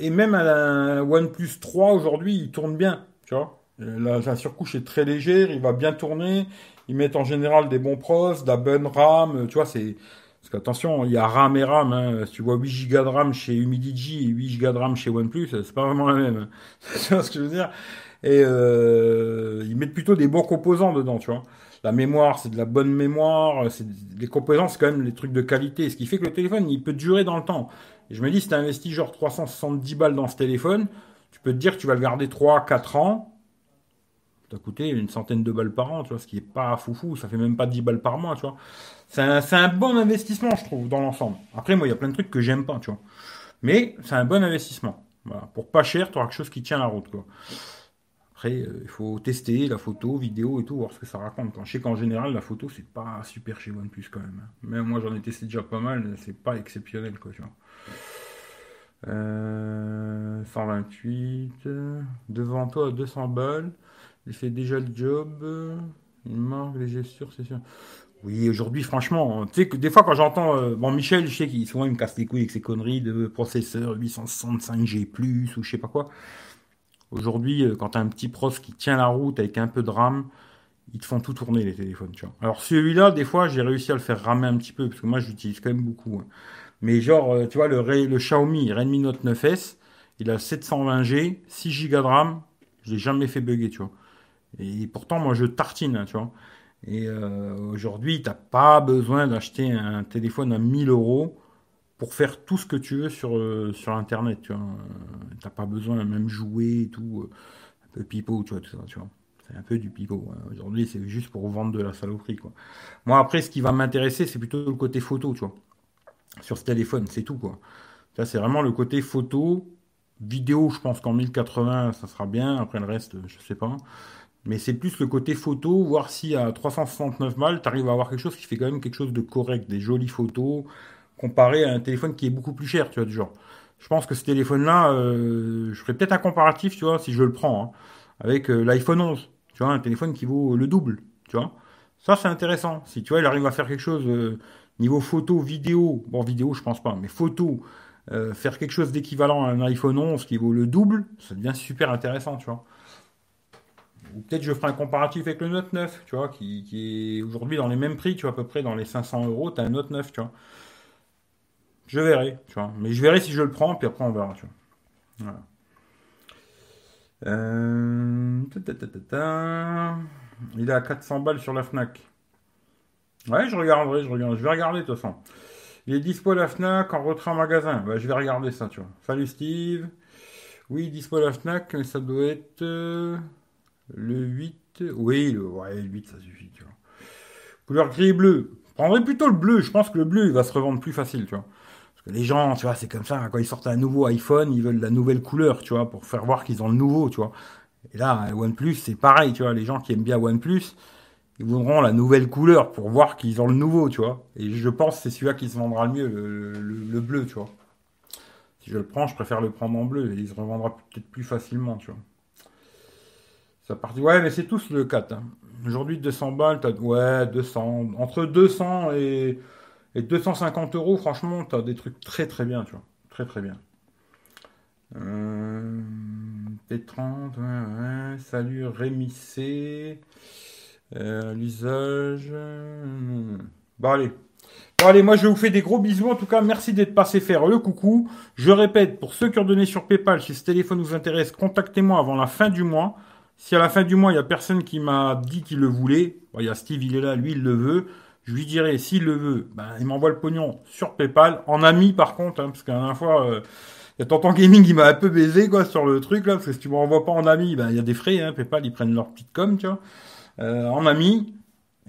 Et même un OnePlus 3 aujourd'hui, il tourne bien, tu vois. La, la, surcouche est très légère, il va bien tourner. Ils mettent en général des bons pros, de la bonne RAM, tu vois, c'est... Parce qu'attention, il y a RAM et RAM. Hein. Si tu vois 8 Go de RAM chez Humidigi et 8 Go de RAM chez OnePlus, c'est pas vraiment la même. Hein. [laughs] tu vois ce que je veux dire? Et euh, ils mettent plutôt des bons composants dedans, tu vois. La mémoire, c'est de la bonne mémoire, c'est les composants, c'est quand même les trucs de qualité, ce qui fait que le téléphone, il peut durer dans le temps. Et je me dis, si tu investis genre 370 balles dans ce téléphone, tu peux te dire que tu vas le garder 3, 4 ans, ça coûté une centaine de balles par an, tu vois, ce qui est pas foufou, ça fait même pas 10 balles par mois, tu vois. C'est un, bon investissement, je trouve, dans l'ensemble. Après, moi, il y a plein de trucs que j'aime pas, tu vois. Mais c'est un bon investissement. Pour pas cher, tu auras quelque chose qui tient la route, quoi. Après, euh, il faut tester la photo, vidéo et tout, voir ce que ça raconte. Je sais qu'en général, la photo, c'est pas super chez OnePlus quand même. Hein. Même moi, j'en ai testé déjà pas mal, c'est pas exceptionnel, quoi, tu vois. 128, euh, devant toi, 200 balles. Il fait déjà le job. Il marque les gestures, c'est sûr. Oui, aujourd'hui, franchement, tu sais que des fois, quand j'entends, euh, bon, Michel, je sais qu'il souvent il me casse les couilles avec ses conneries de processeur 865G+, ou je sais pas quoi. Aujourd'hui, euh, quand tu as un petit pros qui tient la route avec un peu de RAM, ils te font tout tourner les téléphones, tu. Alors celui-là, des fois, j'ai réussi à le faire ramer un petit peu, parce que moi, j'utilise quand même beaucoup. Hein. Mais genre, euh, tu vois, le, Xiaomi Redmi Note 9S, il a 720G, 6 Go de RAM, je l'ai jamais fait bugger, tu vois. Et pourtant, moi, je tartine, hein, tu vois. Et euh, aujourd'hui, t'as pas besoin d'acheter un téléphone à 1000 euros pour faire tout ce que tu veux sur, euh, Internet, tu vois. Euh, pas besoin de même jouer et tout. Euh, un peu pipeau, tu vois, tout ça. C'est un peu du pipeau. Hein. Aujourd'hui, c'est juste pour vendre de la saloperie, quoi. Moi, après, ce qui va m'intéresser, c'est plutôt le côté photo, tu vois. Sur ce téléphone, c'est tout, quoi. Ça, c'est vraiment le côté photo. Vidéo, je pense qu'en 1080, ça sera bien. Après, le reste, je sais pas. Mais c'est plus le côté photo, voir si à 369 balles, tu arrives à avoir quelque chose qui fait quand même quelque chose de correct, des jolies photos, comparé à un téléphone qui est beaucoup plus cher, tu vois, du genre. Je pense que ce téléphone-là, euh, je ferais peut-être un comparatif, tu vois, si je le prends, hein, avec euh, l'iPhone 11, tu vois, un téléphone qui vaut le double, tu vois. Ça, c'est intéressant. Si, tu vois, il arrive à faire quelque chose euh, niveau photo, vidéo, bon, vidéo, je pense pas, mais photo, faire quelque chose d'équivalent à un iPhone 11 qui vaut le double, ça devient super intéressant, tu vois. Ou peut-être je ferai un comparatif avec le Note 9, tu vois, qui, qui est aujourd'hui dans les mêmes prix, tu vois, à peu près dans les 500 euros, tu as un Note 9, tu vois. Je verrai, tu vois. Mais je verrai si je le prends, puis après on verra, tu vois. Voilà. Euh, Il est à 400 balles sur la Fnac. Ouais, je regarderai, je regarde. Je vais regarder de toute façon. Il est dispo à la Fnac en retrait en magasin. Bah, je vais regarder ça, tu vois. Salut Steve. Oui, dispo à la Fnac, mais ça doit être euh, le 8. Oui, le, le 8, ça suffit, tu vois. Couleur gris et bleu. Je prendrais plutôt le bleu. Je pense que le bleu, il va se revendre plus facile, tu vois les gens, tu vois, c'est comme ça, quand ils sortent un nouveau iPhone, ils veulent la nouvelle couleur, tu vois, pour faire voir qu'ils ont le nouveau, tu vois. Et là, OnePlus, c'est pareil, tu vois, les gens qui aiment bien OnePlus, ils voudront la nouvelle couleur pour voir qu'ils ont le nouveau, tu vois. Et je pense que c'est celui-là qui se vendra le mieux, le, bleu, tu vois. Si je le prends, je préfère le prendre en bleu et il se revendra peut-être plus facilement, tu vois. Ça partit. Ouais, mais c'est tous le 4. Hein. Aujourd'hui, 200 balles, t'as. Ouais, 200. Entre 200 et, et 250 euros, franchement, t'as des trucs très très bien, tu vois. Très très bien. Euh, P30, ouais, ouais. Salut Rémi C. Euh, l'usage. Bon, allez. Bon, allez, moi, je vous fais des gros bisous. En tout cas, merci d'être passé faire le coucou. Je répète, pour ceux qui ont donné sur PayPal, si ce téléphone vous intéresse, contactez-moi avant la fin du mois. Si à la fin du mois, il n'y a personne qui m'a dit qu'il le voulait, il y a Steve, il est là, lui, il le veut. Je lui dirai, s'il le veut, ben, il m'envoie le pognon sur PayPal. En ami, par contre, hein, parce qu'à la dernière fois, euh, il y a Tonton Gaming qui m'a un peu baisé, quoi, sur le truc, là, parce que si tu m'envoies pas en ami, ben, il y a des frais, hein, PayPal, ils prennent leur petite com, tu vois. Euh, en ami.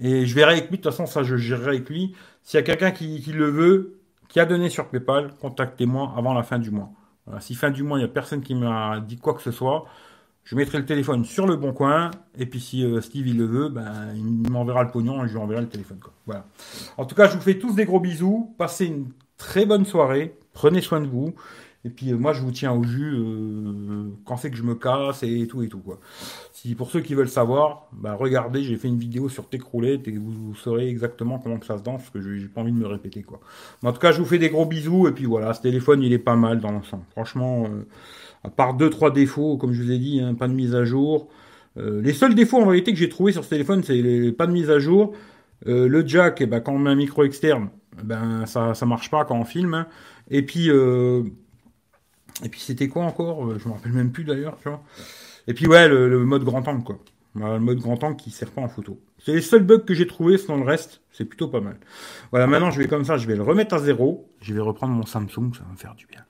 Et je verrai avec lui, de toute façon, ça, je gérerai avec lui. S'il y a quelqu'un qui, le veut, qui a donné sur PayPal, contactez-moi avant la fin du mois. si fin du mois, il n'y a personne qui m'a dit quoi que ce soit, je mettrai le téléphone sur le bon coin. Et puis si euh, Steve il le veut, ben, il m'enverra le pognon et je lui enverrai le téléphone. Quoi. Voilà. En tout cas, je vous fais tous des gros bisous. Passez une très bonne soirée. Prenez soin de vous. Et puis euh, moi, je vous tiens au jus euh, quand c'est que je me casse et tout et tout quoi. Si pour ceux qui veulent savoir, bah, regardez, j'ai fait une vidéo sur Techroulette et vous, saurez exactement comment que ça se danse, parce que j'ai pas envie de me répéter quoi. En tout cas, je vous fais des gros bisous et puis voilà, ce téléphone il est pas mal dans l'ensemble. Franchement, euh, à part deux trois défauts, comme je vous ai dit, hein, pas de mise à jour. les seuls défauts en réalité que j'ai trouvé sur ce téléphone, c'est les pas de mise à jour. le jack, eh ben, quand on met un micro externe, ben ça ça marche pas quand on filme. Hein. Et puis et puis c'était quoi encore? Euh, Je me rappelle même plus d'ailleurs, tu vois. Et puis ouais, le, mode grand angle, quoi. le mode grand angle qui sert pas en photo. C'est les seuls bugs que j'ai trouvés, sinon le reste, c'est plutôt pas mal. Voilà, maintenant je vais comme ça, je vais le remettre à zéro. Je vais reprendre mon Samsung, ça va me faire du bien.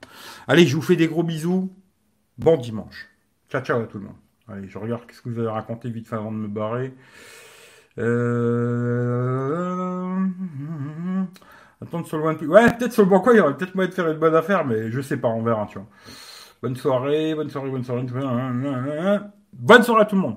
Allez, je vous fais des gros bisous. Bon dimanche. Ciao, ciao à tout le monde. Allez, je regarde qu'est-ce que vous avez raconté vite fait avant de me barrer. Euh... Attendre sur le one Ouais, peut-être sur le banc, il y aurait peut-être moyen de faire une bonne affaire, mais je sais pas, on verra, tu vois. Bonne soirée, bonne soirée, bonne soirée. Bonne soirée à tout le monde.